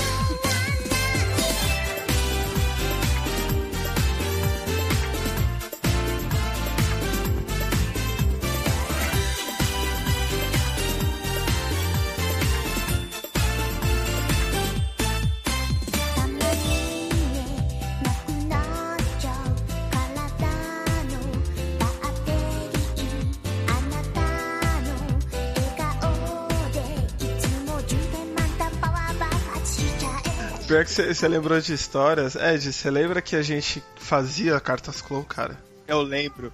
Pior que você lembrou de histórias. Ed, você lembra que a gente fazia cartas Clow, cara? Eu lembro.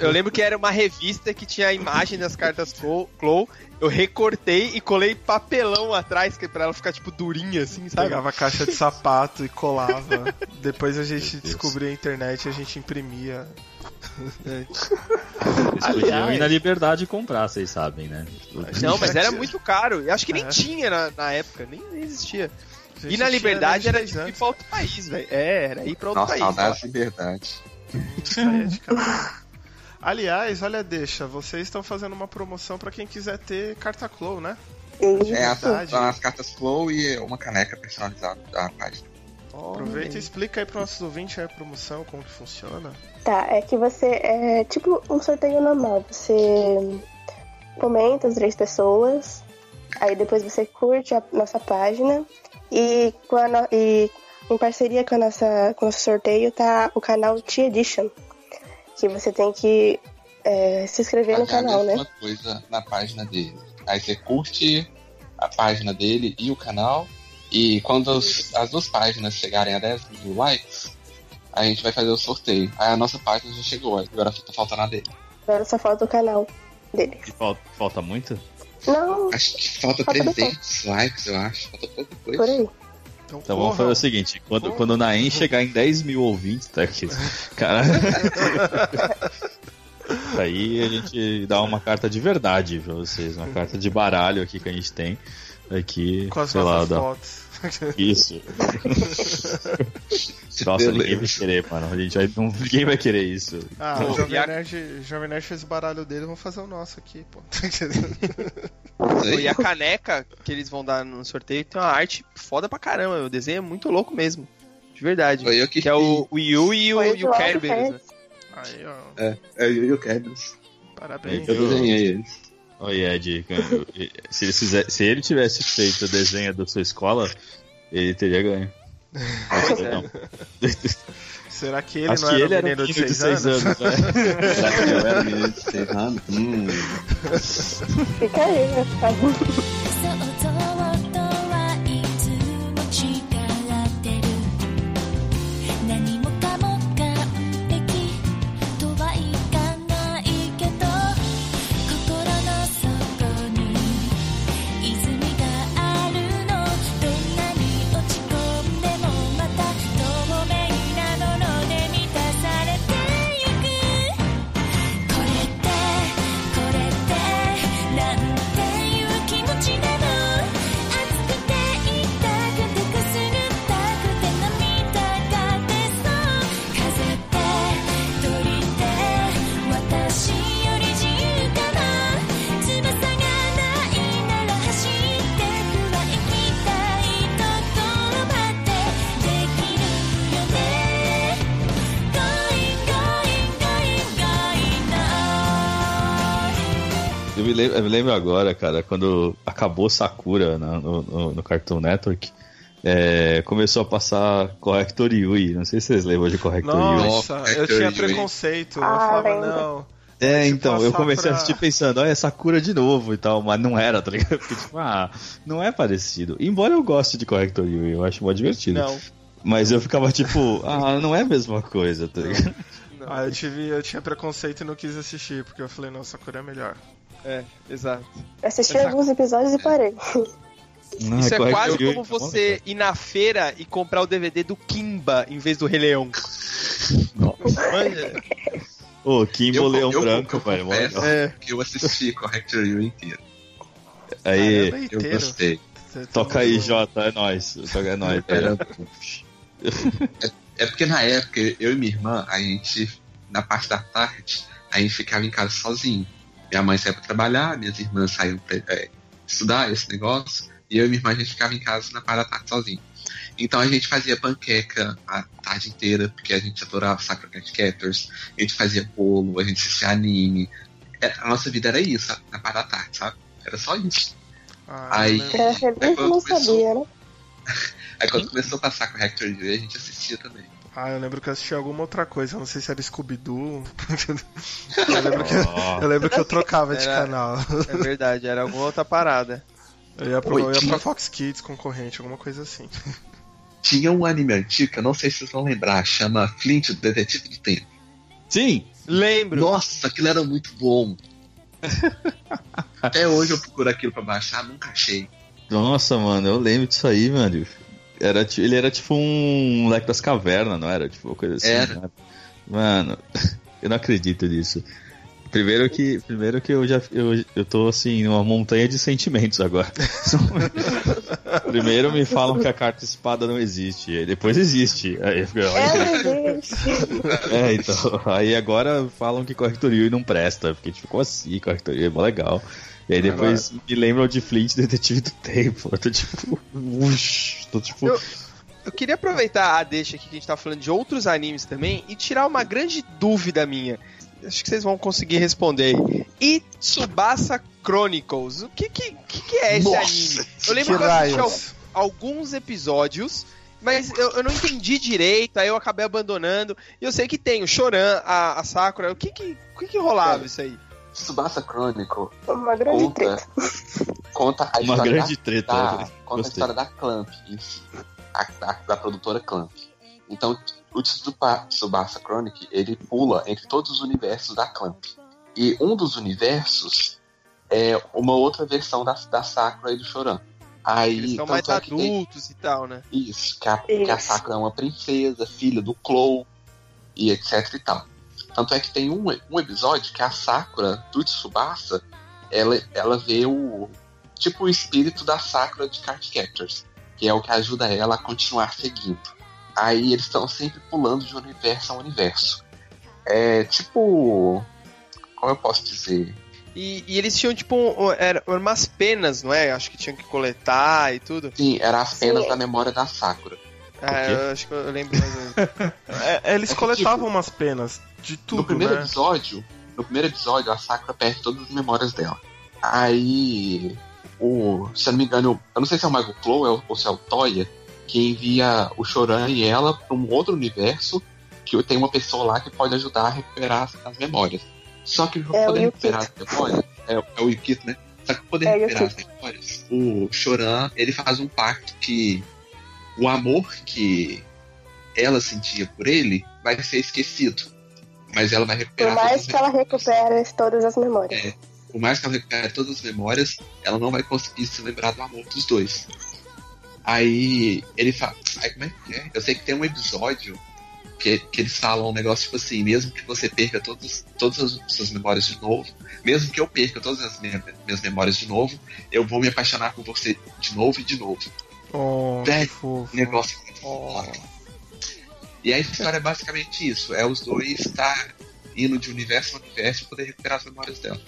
Eu lembro que era uma revista que tinha a imagem das cartas Clow. Eu recortei e colei papelão atrás que é pra ela ficar, tipo, durinha, assim, sabe? Pegava a caixa de sapato e colava. Depois a gente Deus. descobria a internet e a gente imprimia. Vocês podiam ir na liberdade e comprar, vocês sabem, né? Não, mas era muito caro. E acho que nem É. tinha na, na época, nem, nem existia. E na liberdade era 10 tipo ir pra outro país, velho. É, era ir pra outro Nossa, país. saudades de liberdade. Casa. Aliás, olha, deixa, vocês estão fazendo uma promoção pra quem quiser ter carta Clow, né? E É, as, Verdade. as cartas Flow e uma caneca personalizada da página. Aproveita e explica aí pros nossos ouvintes aí a promoção, como que funciona. Tá, é que você. É tipo um sorteio normal. Você comenta as três pessoas, aí depois você curte a nossa página e, a no- e em parceria com, a nossa, com o nosso sorteio tá o canal T-Edition. Que você tem que é, se inscrever no Pagar canal, a né? mesma coisa na página dele. Aí você curte a página dele e o canal. E quando os- as duas páginas chegarem a 10 mil likes, a gente vai fazer o sorteio. Aí a nossa página já chegou, agora só tá faltando a dele. Agora só falta o canal dele. E falta, falta muito? Não, Acho que falta Falta 300 likes, eu acho. Falta pouca coisa. por aí. Então, Então vamos fazer o seguinte: quando, quando o Naem chegar em 10 mil ouvintes, tá aqui. Cara. Aí a gente dá uma carta de verdade pra vocês, uma carta de baralho aqui que a gente tem. Aqui, Com as sei lá, dá. fotos. Isso. Nossa, ninguém vai Beleza. querer, mano. A gente vai, não, ninguém vai querer isso. Ah, Pô, o Jovem e a- Nerd, Jovem Nerd fez o baralho dele, vamos fazer o nosso aqui, pô. E a caneca que eles vão dar no sorteio tem uma arte foda pra caramba. O desenho é muito louco mesmo. De verdade. Foi eu que, Que é o, o Yu e o, e o o Kerberos, né? Aí, ó, É, é eu e o Kevins. parabéns. Eu desenhei eles. Oi, Ed. Se ele, fizer- se ele tivesse feito o desenho da sua escola, ele teria ganho. É. Será que ele Acho não que era ele um era um menino menino de 6 anos? né? Será que eu era menino de 6 anos? Hum. Fica aí, né? Tá bom. Eu me, lembro, eu me lembro agora, cara, quando acabou Sakura na- no, no, no Cartoon Network, é, começou a passar Corrector Yui. Não sei se vocês lembram de Corrector Yui. Nossa, eu tinha preconceito. eu Ah, falava, lembro. não. É, então, eu comecei a pra- assistir pensando, olha, Sakura de novo e tal, mas não era, tá ligado? Porque, tipo, ah, não é parecido. Embora eu goste de Corrector Yui, eu acho mó divertido. Não. Mas eu ficava tipo, ah, não é a mesma coisa, tá ligado? não. Ah, eu, tive, eu tinha preconceito e não quis assistir, porque eu falei, não, Sakura é melhor. É, exato. Assisti Exato. alguns episódios e parei. Não, Isso é Corrector quase como você ir na feira e comprar o DVD do Kimba em vez do Rei Leão. Manja. Ô, Kimbo Eu- Leão eu- Branco, eu legal. É. Que eu assisti Corrector You inteiro. Aí, Caramba, Eu inteiro. gostei. Você tá toca aí, Jota, é nóis. Toca é nóis. Era... é, é porque na época, eu e minha irmã, a gente, na parte da tarde, a gente ficava em casa sozinho. Minha mãe saía pra trabalhar, minhas irmãs saíam pra é, estudar esse negócio, e eu e minha irmã a gente ficava em casa na parte da tarde sozinho. Então a gente fazia panqueca a tarde inteira, porque a gente adorava Sakura Cat Captors, a gente fazia bolo, a gente assistia anime. É, A nossa vida era isso, na parte da tarde, sabe? Era só isso. Ah, Aí-. Era feliz e não sabia, né? Aí quando começou a passar com o Hector Yu, a gente assistia também. Ah, eu lembro que eu assisti alguma outra coisa, eu não sei se era Scooby-Doo. eu, lembro que, Ó. eu lembro que eu trocava de Era- canal. É verdade, era alguma outra parada. Eu ia, pro, Oi, eu ia pra Fox Kids concorrente, alguma coisa assim. Tinha um anime antigo, eu não sei se vocês vão lembrar, chama Flint, o Detetive do Tempo. Sim! Lembro. Nossa, aquilo era muito bom. Até hoje eu procuro aquilo pra baixar, nunca achei. Nossa, mano, eu lembro disso aí, mano. Era, ele era tipo um moleque das cavernas, não era? Tipo, coisa assim. Era. né? Mano, eu não acredito nisso. Primeiro que, primeiro que eu já eu, eu tô assim, numa montanha de sentimentos agora. primeiro me falam que a carta espada não existe, aí depois existe. Aí eu fico, Ela existe. é, então. Aí agora falam que Correctorio não presta. Porque, tipo, como assim? Correctorio é mó legal. E aí depois me lembram de Flint Detetive do Tempo. Eu tô tipo. Ush, tô tipo. Eu- Eu queria aproveitar a deixa aqui que a gente tá falando de outros animes também e tirar uma grande dúvida minha. Acho que vocês vão conseguir responder aí. E Tsubasa Chronicles, o que que, que, é esse Nossa, anime? Eu lembro Que que eu assisti al- alguns episódios, mas eu, eu não entendi direito, aí eu acabei abandonando. E eu sei que tem o Choran, a, a Sakura, o que que, o que que rolava isso aí? Tsubasa Chronicle Uma grande conta, treta. conta a Uma história grande da, treta. da- né? conta a história da Clamp, em si, a- da, da produtora Clamp. Então, o Tsuba- Tsubasa Chronicle, ele pula entre todos os universos da Clamp. E um dos universos é uma outra versão da, da Sakura e do Choran. Aí, Eles são tanto mais é que tem- adultos e tal, né? Isso, que a, que a Isso. Sakura é uma princesa, filha do Clow e etc e tal. Tanto é que tem um, um episódio que a Sakura do Tsubasa, ela, ela vê o tipo o espírito da Sakura de Card Captors, que é o que ajuda ela a continuar seguindo. Aí eles estão sempre pulando de universo a universo. É tipo. Como eu posso dizer? E, e eles tinham, tipo, um, era, umas penas, não é? Acho que tinham que coletar e tudo. Sim, era as penas Sim. da memória da Sakura. Ah, eu acho que eu lembro mais ou menos. É, eles É coletavam tipo, umas penas de tudo, no primeiro né? episódio, no primeiro episódio, a Sakura perde todas as memórias dela. Aí, o, se eu não me engano, eu não sei se é o Mago Clow ou se é o Toya, que envia o Choran e ela para um outro universo que tem uma pessoa lá que pode ajudar a recuperar as, as memórias. Só que para É poder recuperar as memórias, é, é o Yukito, né? Só que pra poder É recuperar as memórias, o Choran, ele faz um pacto que o amor que ela sentia por ele vai ser esquecido. Mas ela vai Por recuperar todas mais que ela recupere todas as memórias. É. por mais que ela recupere todas as memórias, ela não vai conseguir se lembrar do amor dos dois. Aí ele fala. Aí como é que é? Eu sei que tem um episódio que, que eles falam um negócio tipo assim, mesmo que você perca todos, todas as suas memórias de novo, mesmo que eu perca todas as minha- minhas memórias de novo, eu vou me apaixonar por você de novo e de novo. Oh, que Velho, fofo. Negócio muito Oh. E a história é basicamente isso: é os dois estar indo de universo a universo pra poder recuperar as memórias dela.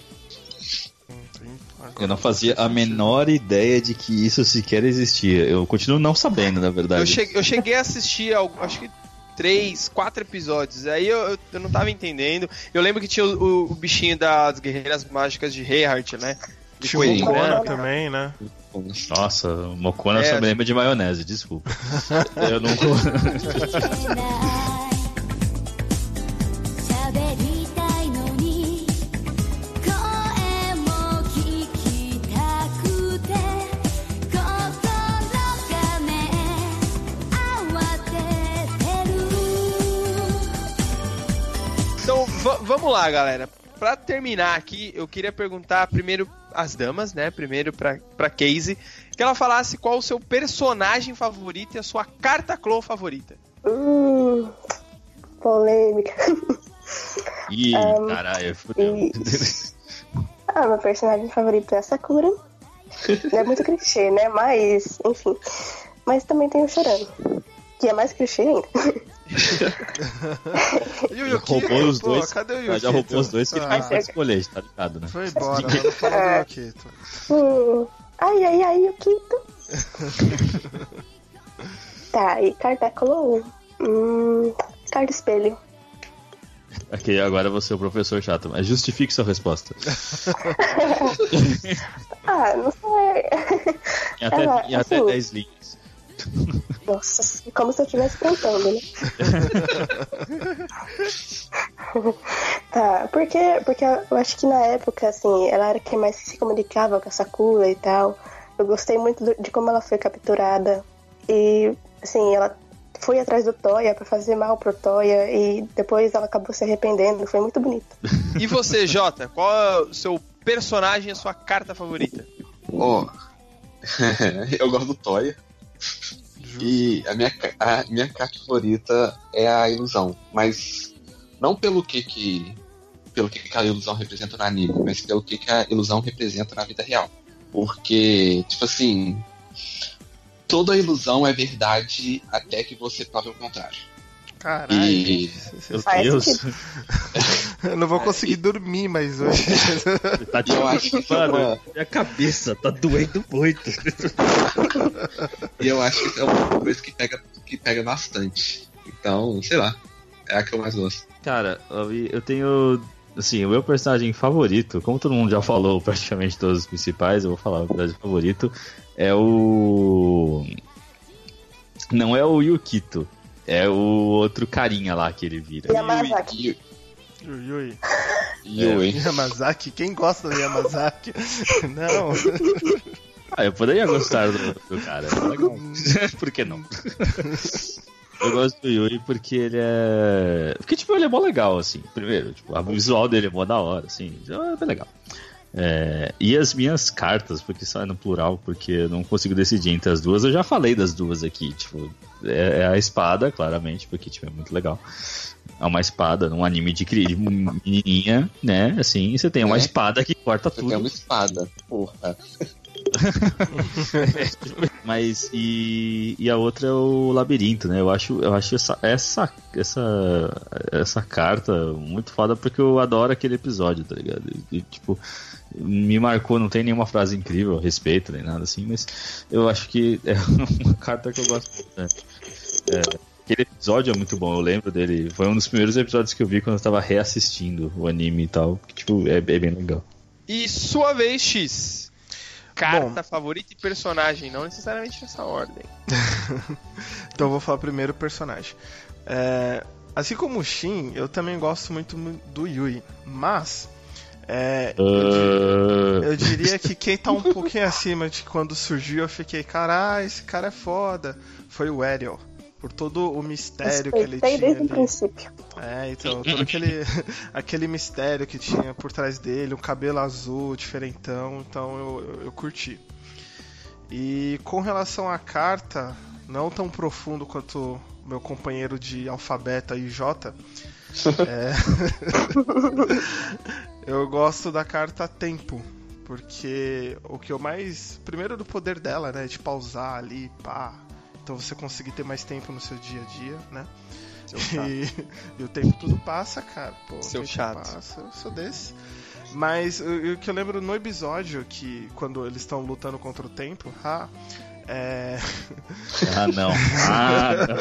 Eu não fazia a menor ideia de que isso sequer existia. Eu continuo não sabendo, na verdade. Eu cheguei, eu cheguei a assistir, acho que três, quatro episódios. Aí eu, eu, eu não tava entendendo. Eu lembro que tinha o, o- o bichinho das guerreiras mágicas de Reinhardt, né? de coelhinho. Mocona né? também, né? Nossa, mocona é, só me lembra de maionese, desculpa. Eu não... Então, vamos lá, galera. Pra terminar aqui, eu queria perguntar primeiro as damas, né? Primeiro pra, pra Casey, que ela falasse qual o seu personagem favorito e a sua carta Clow favorita. Hum, polêmica. Ih, Um, caralho, fudeu. e- Ah, meu personagem favorito é a Sakura. é muito clichê, né? Mas, enfim. Mas também tem o Chorando. Que é mais clichê ainda. E o Já roubou os Pô, dois. Cadê o Yukito? já roubou os dois que ele Ah, nem pode escolher, tá ligado, né? Foi embora, não falou do Yukito. Hum. Ai, ai, ai, o Kito. tá, e carta Clow? Hum, carta espelho. Ok, agora você é o professor chato, mas justifique sua resposta. Ah, não sei. Em até, Ela, em até assim- 10 linhas. Nossa, como se eu estivesse cantando, né? tá, porque, porque eu acho que na época, assim, ela era quem mais se comunicava com a Sakura e tal. Eu gostei muito do- de como ela foi capturada. E assim, ela foi atrás do Toya pra fazer mal pro Toya e depois ela acabou se arrependendo. Foi muito bonito. E você, Jota, qual é o seu personagem, a sua carta favorita? Ó, eu gosto do Toya. E a minha, a minha carta favorita é a ilusão. Mas não pelo que que. Pelo que, que a ilusão representa no anime, mas pelo que, que a ilusão representa na vida real. Porque, tipo assim. Toda ilusão é verdade até que você prove o contrário. Caralho. E- Meu Deus. sentido. Eu não vou conseguir dormir mais hoje. Tá E eu acho que isso é Mano, minha cabeça tá doendo muito. E eu acho que é uma coisa que pega, que pega bastante. Então, sei lá. É a que eu mais gosto. Cara, eu eu tenho. Assim, o meu personagem favorito, como todo mundo já falou praticamente todos os principais, eu vou falar o personagem favorito, é o. Não é o Yukito, é o outro carinha lá que ele vira. Yamazaki. Yui, Yui. o hein? Yamazaki, quem gosta do Yamazaki? Não. Ah, eu poderia gostar do, do cara, é legal. Por que não? Eu gosto do Yui porque ele é. Porque, tipo, ele é mó legal, assim. Primeiro, tipo, o visual dele é mó da hora, assim. É bem legal. É, e as minhas cartas, porque só é no plural, porque eu não consigo decidir entre as duas. Eu já falei das duas aqui, tipo, é, é a espada, claramente, porque tipo, é muito legal. É uma espada num anime de menininha, né? Assim, você tem uma É. espada que corta Você tudo. tem uma espada. Porra. Mas e, e a outra é o labirinto, né? Eu acho, eu acho essa, essa, essa, essa carta muito foda porque eu adoro aquele episódio, tá ligado? E, tipo, me marcou, não tem nenhuma frase incrível a respeito, nem nada assim, mas eu acho que é uma carta que eu gosto bastante. É, aquele episódio é muito bom, eu lembro dele. Foi um dos primeiros episódios que eu vi quando eu tava reassistindo o anime e tal. Que, tipo, é, é bem legal. E sua vez, X. Carta Bom. favorita e personagem, não necessariamente nessa ordem. Então eu vou falar primeiro o personagem. É, assim como o Shin, eu também gosto muito do Yui. Mas. é, eu, di- Ah, eu diria que quem tá um pouquinho acima de quando surgiu, eu fiquei, caralho, esse cara é foda. Foi o Ariel. Por todo o mistério que ele Respeitei tinha desde o ali. princípio. É, então, todo aquele, aquele mistério que tinha por trás dele, um cabelo azul, diferentão, então eu, eu, eu curti. E com relação à carta, não tão profundo quanto o meu companheiro de alfabeto aí, J, é, eu gosto da carta Tempo. Porque o que eu mais. Primeiro do poder dela, né? De pausar ali, pá. Então você conseguir ter mais tempo no seu dia a dia, né? E, e o tempo tudo passa, cara. Pô, Seu chato. Passa, eu sou desse. Mas o, que eu lembro no episódio, que quando eles estão lutando contra o tempo, ah, é. ah, não. Ah, não.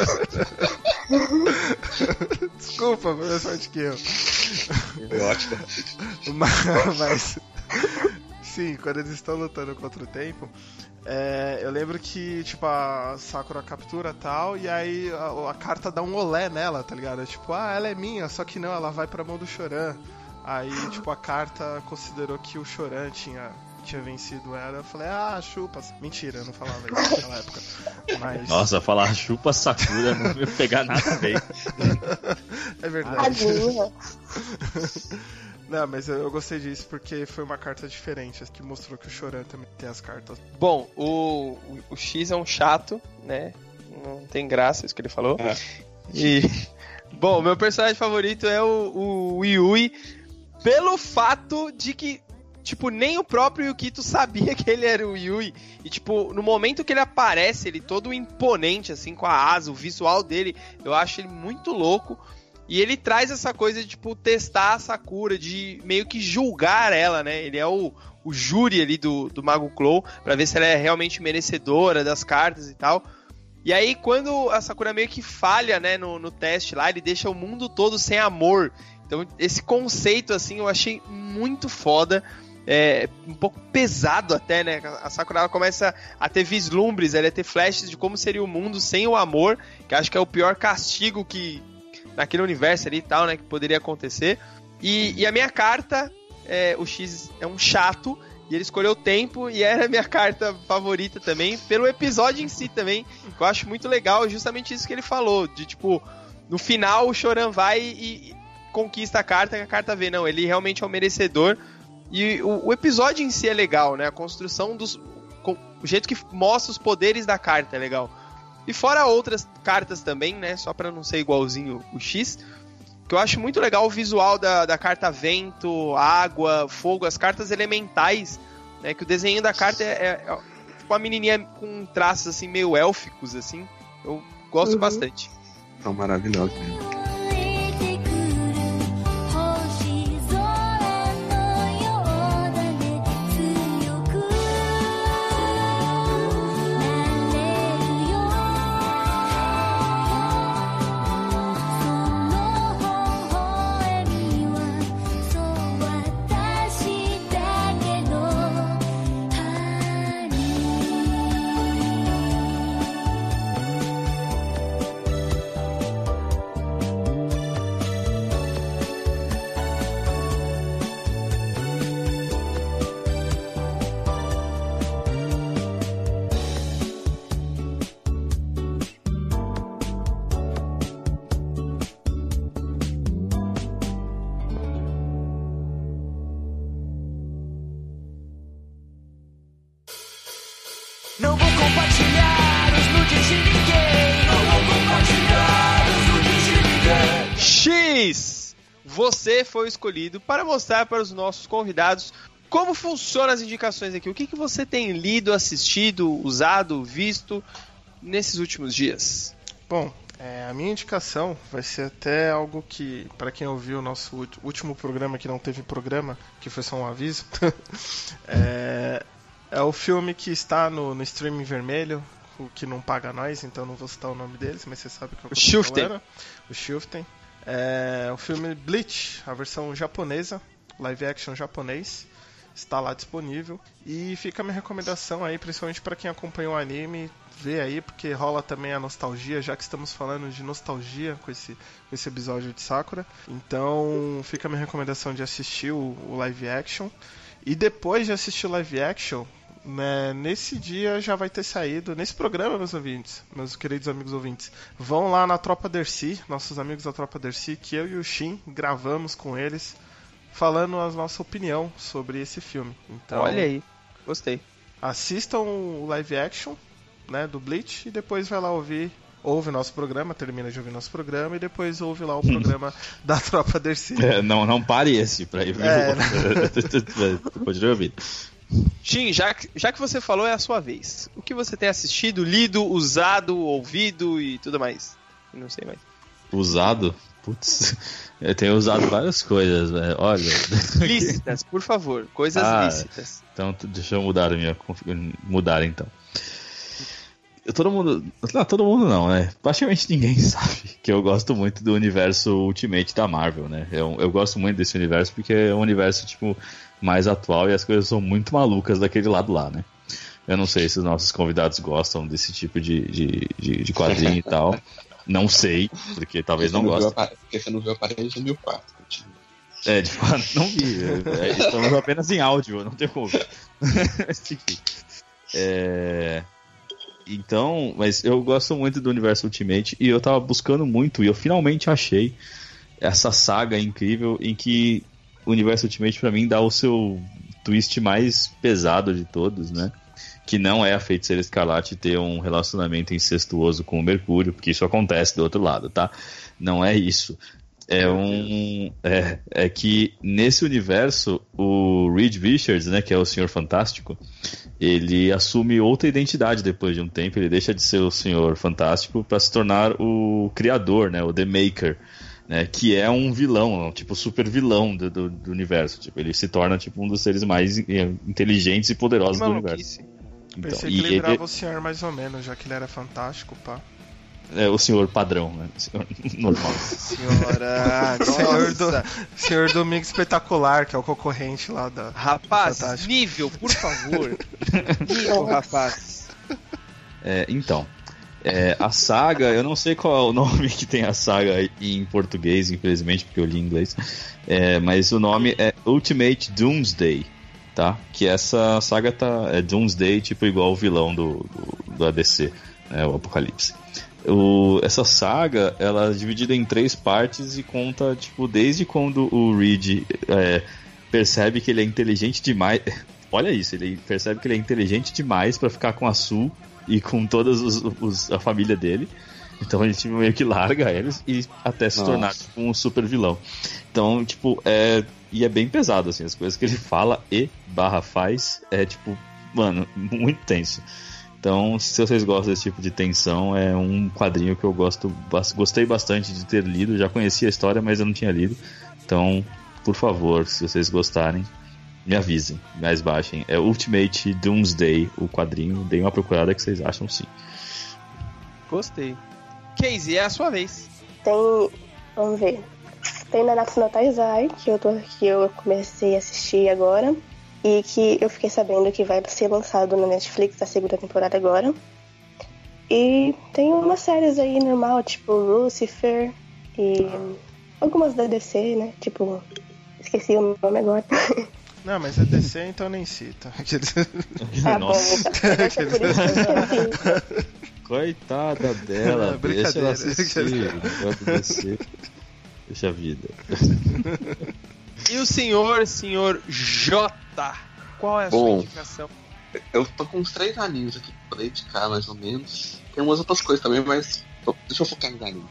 Desculpa, foi mais sorte que eu. É ótimo. Mas, mas- sim, quando eles estão lutando contra o tempo, é, eu lembro que, tipo, a Sakura captura tal, e aí a, a carta dá um olé nela, tá ligado? Tipo, ah, ela é minha, só que não, ela vai pra mão do Choran. Aí, tipo, a carta considerou que o Choran tinha, tinha vencido ela. Eu falei, ah, chupa. Mentira, eu não falava isso naquela época. Mas. Nossa, falar chupa Sakura não ia pegar nada bem. É verdade. Não, mas eu, eu gostei disso porque foi uma carta diferente, que mostrou que o Choran também tem as cartas. Bom, o, o, o X é um chato, né? Não tem graça isso que ele falou. É. E. Bom, meu personagem favorito é o, o Yui, pelo fato de que, tipo, nem o próprio Yukito sabia que ele era o Yui. E, tipo, no momento que ele aparece, ele todo imponente, assim, com a asa, o visual dele, eu acho ele muito louco. E ele traz essa coisa de, tipo, testar a Sakura, de meio que julgar ela, né? Ele é o, o júri ali do, do Mago Clow, pra ver se ela é realmente merecedora das cartas e tal. E aí, quando a Sakura meio que falha, né, no, no teste lá, ele deixa o mundo todo sem amor. Então, esse conceito, assim, eu achei muito foda. É, um pouco pesado até, né? A Sakura começa a ter vislumbres, ela a ter flashes de como seria o mundo sem o amor, que acho que é o pior castigo que naquele universo ali e tal, né, que poderia acontecer. E, e a minha carta, é, o X é um chato, E ele escolheu o tempo e era a minha carta favorita também, pelo episódio em si também, que eu acho muito legal, justamente isso que ele falou, de tipo, no final o Choran vai e, e conquista a carta, que a carta vê, não, ele realmente é o merecedor. E o, o episódio em si é legal, né? A construção dos. com- o jeito que mostra os poderes da carta é legal. E fora outras cartas também, né? Só pra não ser igualzinho o X. Que eu acho muito legal o visual da, da carta vento, água, fogo, as cartas elementais, né? Que o desenho da carta é, é- é tipo uma menininha com traços assim meio élficos, assim. Eu gosto Uhum. bastante. São maravilhosos mesmo.「Você foi o escolhido para mostrar para os nossos convidados como funcionam as indicações aqui. O que, que você tem lido, assistido, usado, visto nesses últimos dias? Bom, é, a minha indicação vai ser até algo que, para quem ouviu o nosso último programa que não teve programa, que foi só um aviso, é, é o filme que está no, no streaming vermelho, o que não paga nós, então não vou citar o nome deles, mas você sabe O que tô Shuften. falando. O Shuften. É o filme Bleach, a versão japonesa, live action japonês. Está lá disponível. E fica a minha recomendação aí, principalmente para quem acompanhou o anime, ver aí, porque rola também a nostalgia, já que estamos falando de nostalgia com esse, com esse episódio de Sakura. Então fica a minha recomendação de assistir o, o live action. E depois de assistir o live action, né, nesse dia já vai ter saído, nesse programa, meus ouvintes, meus queridos amigos ouvintes, vão lá na Tropa Dercy, nossos amigos da Tropa Dercy, que eu e o Shin gravamos com eles, falando a nossa opinião sobre esse filme. Então, Olha aí, gostei. assistam o live action né, do Bleach e depois vai lá ouvir. Ouve nosso programa, termina de ouvir nosso programa e depois ouve lá o programa da Tropa Dercy. É, não, não pare esse pra ir ver É. o Continue ouvindo. Shin, já que, já que você falou, é a sua vez. O que você tem assistido, lido, usado, ouvido e tudo mais? Não sei mais. Usado? Putz, eu tenho usado várias coisas, velho. Olha. Lícitas, por favor. Coisas Ah, lícitas. Então, deixa eu mudar a minha mudar então. Todo mundo, não, todo mundo não, né? Praticamente ninguém sabe que eu gosto muito do universo Ultimate da Marvel, né? Eu, eu gosto muito desse universo porque é um universo tipo mais atual e as coisas são muito malucas daquele lado lá, né? Eu não sei se os nossos convidados gostam desse tipo de, de, de, de quadrinho e tal. Não sei, porque talvez não viu gostem. Porque você não viu a parede de 2004. continua. É, de fato, não vi. É, Estamos apenas em áudio, não tem como ver. É, Então, mas eu gosto muito do universo Ultimate e eu tava buscando muito e eu finalmente achei essa saga incrível em que o universo Ultimate pra mim dá o seu twist mais pesado de todos, né? Que não é a feiticeira escarlate ter um relacionamento incestuoso com o Mercúrio, porque isso acontece do outro lado, tá? Não é isso. É um. É, é que nesse universo, o Reed Richards, né, que é o Senhor Fantástico, ele assume outra identidade depois de um tempo. Ele deixa de ser o Senhor Fantástico para se tornar o criador, né, o The Maker, né, que é um vilão, um tipo super vilão do, do, do universo. Tipo, ele se torna tipo um dos seres mais inteligentes e poderosos do universo. Então, Pensei que ele lembrava o senhor mais ou menos, já que ele era fantástico, pá. É o senhor padrão, né? o senhor normal. Senhora, Senhor, do, senhor Domingo Espetacular, que é o concorrente lá da. Rapaz, Fantástico. nível, por favor. nível, rapaz. É, então, é, a saga, eu não sei qual é o nome que tem a saga em português, infelizmente, porque eu li em inglês, é, mas o nome é Ultimate Doomsday, tá? Que essa saga tá é Doomsday, tipo igual o vilão do, do, do ADC, né? O Apocalipse. O, essa saga, ela é dividida em três partes e conta, tipo, desde quando o Reed é, percebe que ele é inteligente demais. Olha isso, ele percebe que ele é inteligente demais pra ficar com a Sul e com toda a família dele. Então ele tipo, meio que larga eles e até se Nossa. tornar tipo, um super vilão. Então, tipo, é. E é bem pesado, assim, as coisas que ele fala e barra faz é tipo, mano, muito tenso. Então, se vocês gostam desse tipo de tensão, é um quadrinho que eu gosto, gostei bastante de ter lido. Já conhecia a história, mas eu não tinha lido. Então, por favor, se vocês gostarem, me avisem, mais baixem. É Ultimate Doomsday, o quadrinho. Deem uma procurada que vocês acham sim. Gostei. Casey, é a sua vez. Tem. Vamos ver. Tem Nanatsu no Taizai, que eu, tô, que eu comecei a assistir agora. E que eu fiquei sabendo que vai ser lançado na Netflix a segunda temporada agora. E tem umas séries aí normal, tipo Lucifer e algumas da DC, né? Tipo, esqueci o nome agora. Não, mas é DC, então nem cita. Tá Nossa. bom, então. É eu. Coitada dela, Não, deixa ela brincadeira. assistir. Deixa a vida. E o senhor, senhor J, qual é a sua Bom. indicação? Eu tô com uns três animes aqui pra indicar, mais ou menos. Tem umas outras coisas também, mas deixa eu focar nos animes.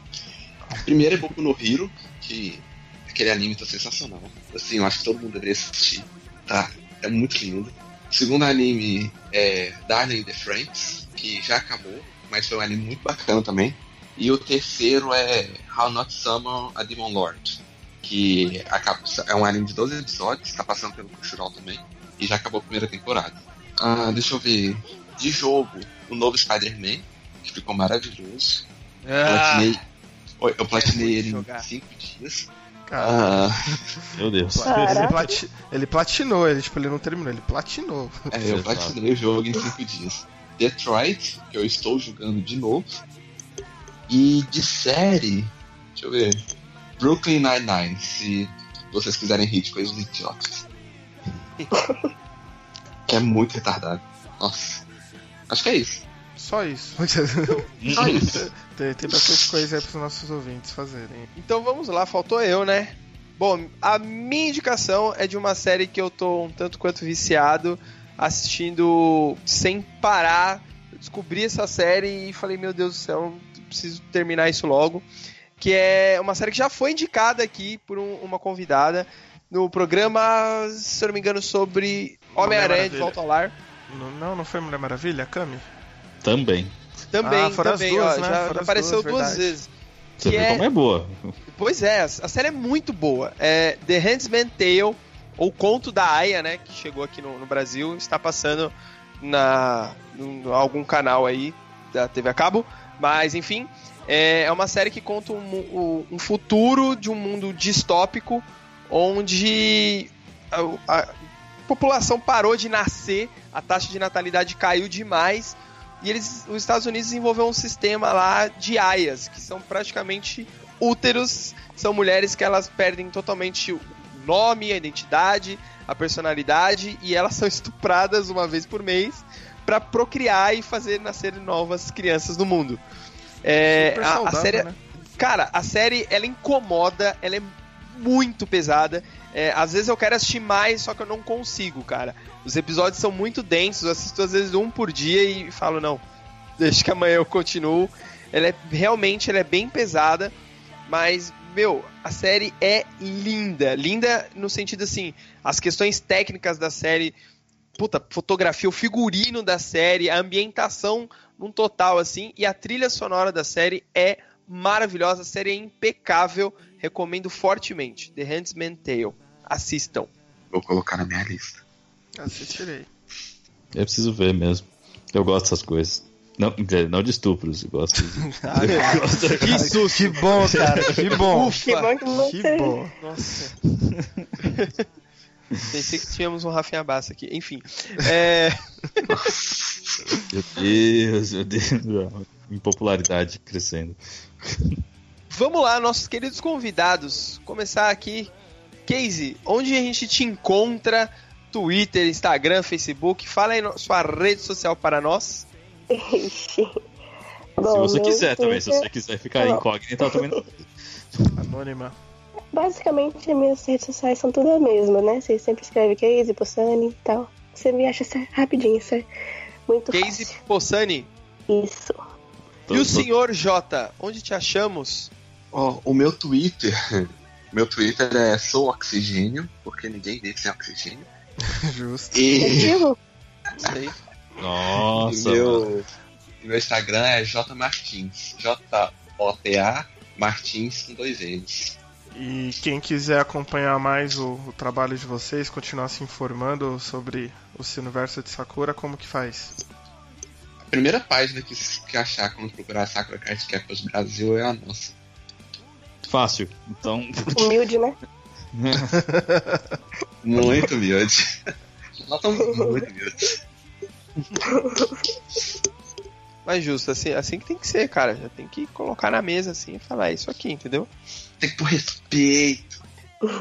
O primeiro é Boku no Hero, que aquele anime tá sensacional. Assim, eu acho que todo mundo deveria assistir. Tá? É muito lindo. O segundo anime é Darling in the Franks, que já acabou, mas foi um anime muito bacana também. E o terceiro é How Not Summon a Demon Lord, que acaba- é um anime de 12 episódios, tá passando pelo Crunchyroll também, e já acabou a primeira temporada. Ah, deixa eu ver. De jogo, o novo Spider-Man, que ficou maravilhoso. Ah, Platinei, Oi, eu platinei ele em jogar. 5 dias. Cara, Ah, Meu Deus. ele, plati- ele platinou, ele, tipo, ele não terminou, ele platinou. é, eu platinei o jogo em 5 dias. Detroit, que eu estou jogando de novo. E de série, deixa eu ver. Brooklyn Nine-Nine, se vocês quiserem rir de coisas idiotas. que é muito retardado. Nossa. Acho que é isso. Só isso. Só isso. tem, tem bastante coisa aí pros nossos ouvintes fazerem. Então vamos lá, faltou eu, né? Bom, a minha indicação é de uma série que eu tô um tanto quanto viciado, assistindo sem parar. Eu descobri essa série e falei, meu Deus do céu, preciso terminar isso logo. Que é uma série que já foi indicada aqui por um- uma convidada no programa, se eu não me engano, sobre Homem-Aranha de. Volta ao Lar. Não, não, foi Mulher Maravilha, Kami? Também. Também, Ah, foram as também, duas, ó, né? já, já as apareceu duas, duas vezes. Você Que é- como é boa. Pois é, a série é muito boa. É The Handmaid's Tale, ou Conto da Aya, né, que chegou aqui no, no Brasil, está passando na em algum canal aí da TV a cabo, mas enfim, é, é uma série que conta um, um futuro de um mundo distópico onde a, a população parou de nascer, a taxa de natalidade caiu demais e eles, os Estados Unidos desenvolveu um sistema lá de aias, que são praticamente úteros, são mulheres que elas perdem totalmente o nome, a identidade, a personalidade e elas são estupradas uma vez por mês para procriar e fazer nascer novas crianças no mundo. É, a- a, saudável, série, né? cara, a série ela incomoda, ela é muito pesada. É, às vezes eu quero assistir mais, só que eu não consigo, cara. Os episódios são muito densos, eu assisto às vezes um por dia e falo, não, deixa que amanhã eu continuo. Ela é realmente ela é bem pesada, mas, meu, a série é linda. Linda no sentido assim, as questões técnicas da série, puta, fotografia, o figurino da série, a ambientação num total, assim, e a trilha sonora da série é maravilhosa, a série é impecável, recomendo fortemente. The Handmaid's Tale. Assistam. Vou colocar na minha lista. Assistirei. Eu preciso ver mesmo. Eu gosto dessas coisas. Não, não de estupros, eu gosto de... que susto! Que bom, cara, que bom. Que bom que você. Que bom. Nossa. Pensei que tínhamos um Rafinha Bassa aqui. Enfim. É... Meu Deus, meu Deus. A Impopularidade crescendo. Vamos lá, nossos queridos convidados. Começar aqui. Casey, onde a gente te encontra Twitter, Instagram, Facebook. Fala aí sua rede social para nós. Ixi. Se Bom, você quiser também, se Twitter- você quiser ficar Não. incógnito, eu também não. Anônima. Basicamente, as minhas redes sociais são tudo a mesma, né? Você sempre escreve Casey, Possani e tal. Você me acha cer- rapidinho, isso é muito Casey fácil. Possani. Isso. E o senhor Jota, onde te achamos? Ó, o meu Twitter. Meu Twitter é sou oxigênio, porque ninguém vive sem oxigênio. Justo. E, e Nossa, mano. meu, e meu Instagram é J Martins. J-O-T-A Martins com dois N's. E quem quiser acompanhar mais o, o trabalho de vocês, continuar se informando sobre o universo de Sakura, como que faz? A primeira página que, que achar quando procurar Sakura Card Captors Brasil é a nossa. Fácil. Então, Humilde, né? Muito humilde. Nós estamos muito humildes. Mas justo, assim, assim que tem que ser, cara. Já tem que colocar na mesa assim e falar "É isso aqui, entendeu? Tem que pôr respeito.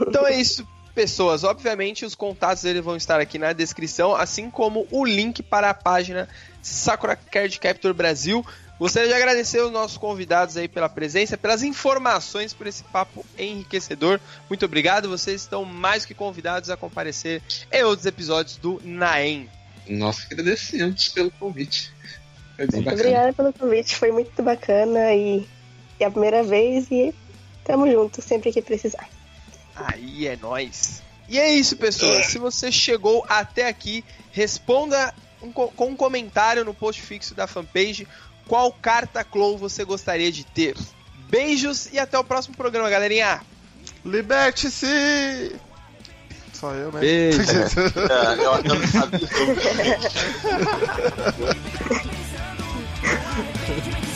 Então é isso, pessoas. Obviamente, os contatos dele vão estar aqui na descrição, assim como o link para a página Sakura Card Captor Brasil. Gostaria de agradecer os nossos convidados aí pela presença, pelas informações, por esse papo enriquecedor. Muito obrigado. Vocês estão mais que convidados a comparecer em outros episódios do Naem. Nós agradecemos pelo convite. Foi bem bacana. Obrigada pelo convite, foi muito bacana e é a primeira vez e tamo junto sempre que precisar. Aí é nóis. E é isso, pessoas. Se você chegou até aqui, responda um co- com um comentário no post fixo da fanpage qual carta Clow você gostaria de ter. Beijos e até o próximo programa, galerinha. Liberte-se! Só eu, né? Beijo. É, eu, eu não sabia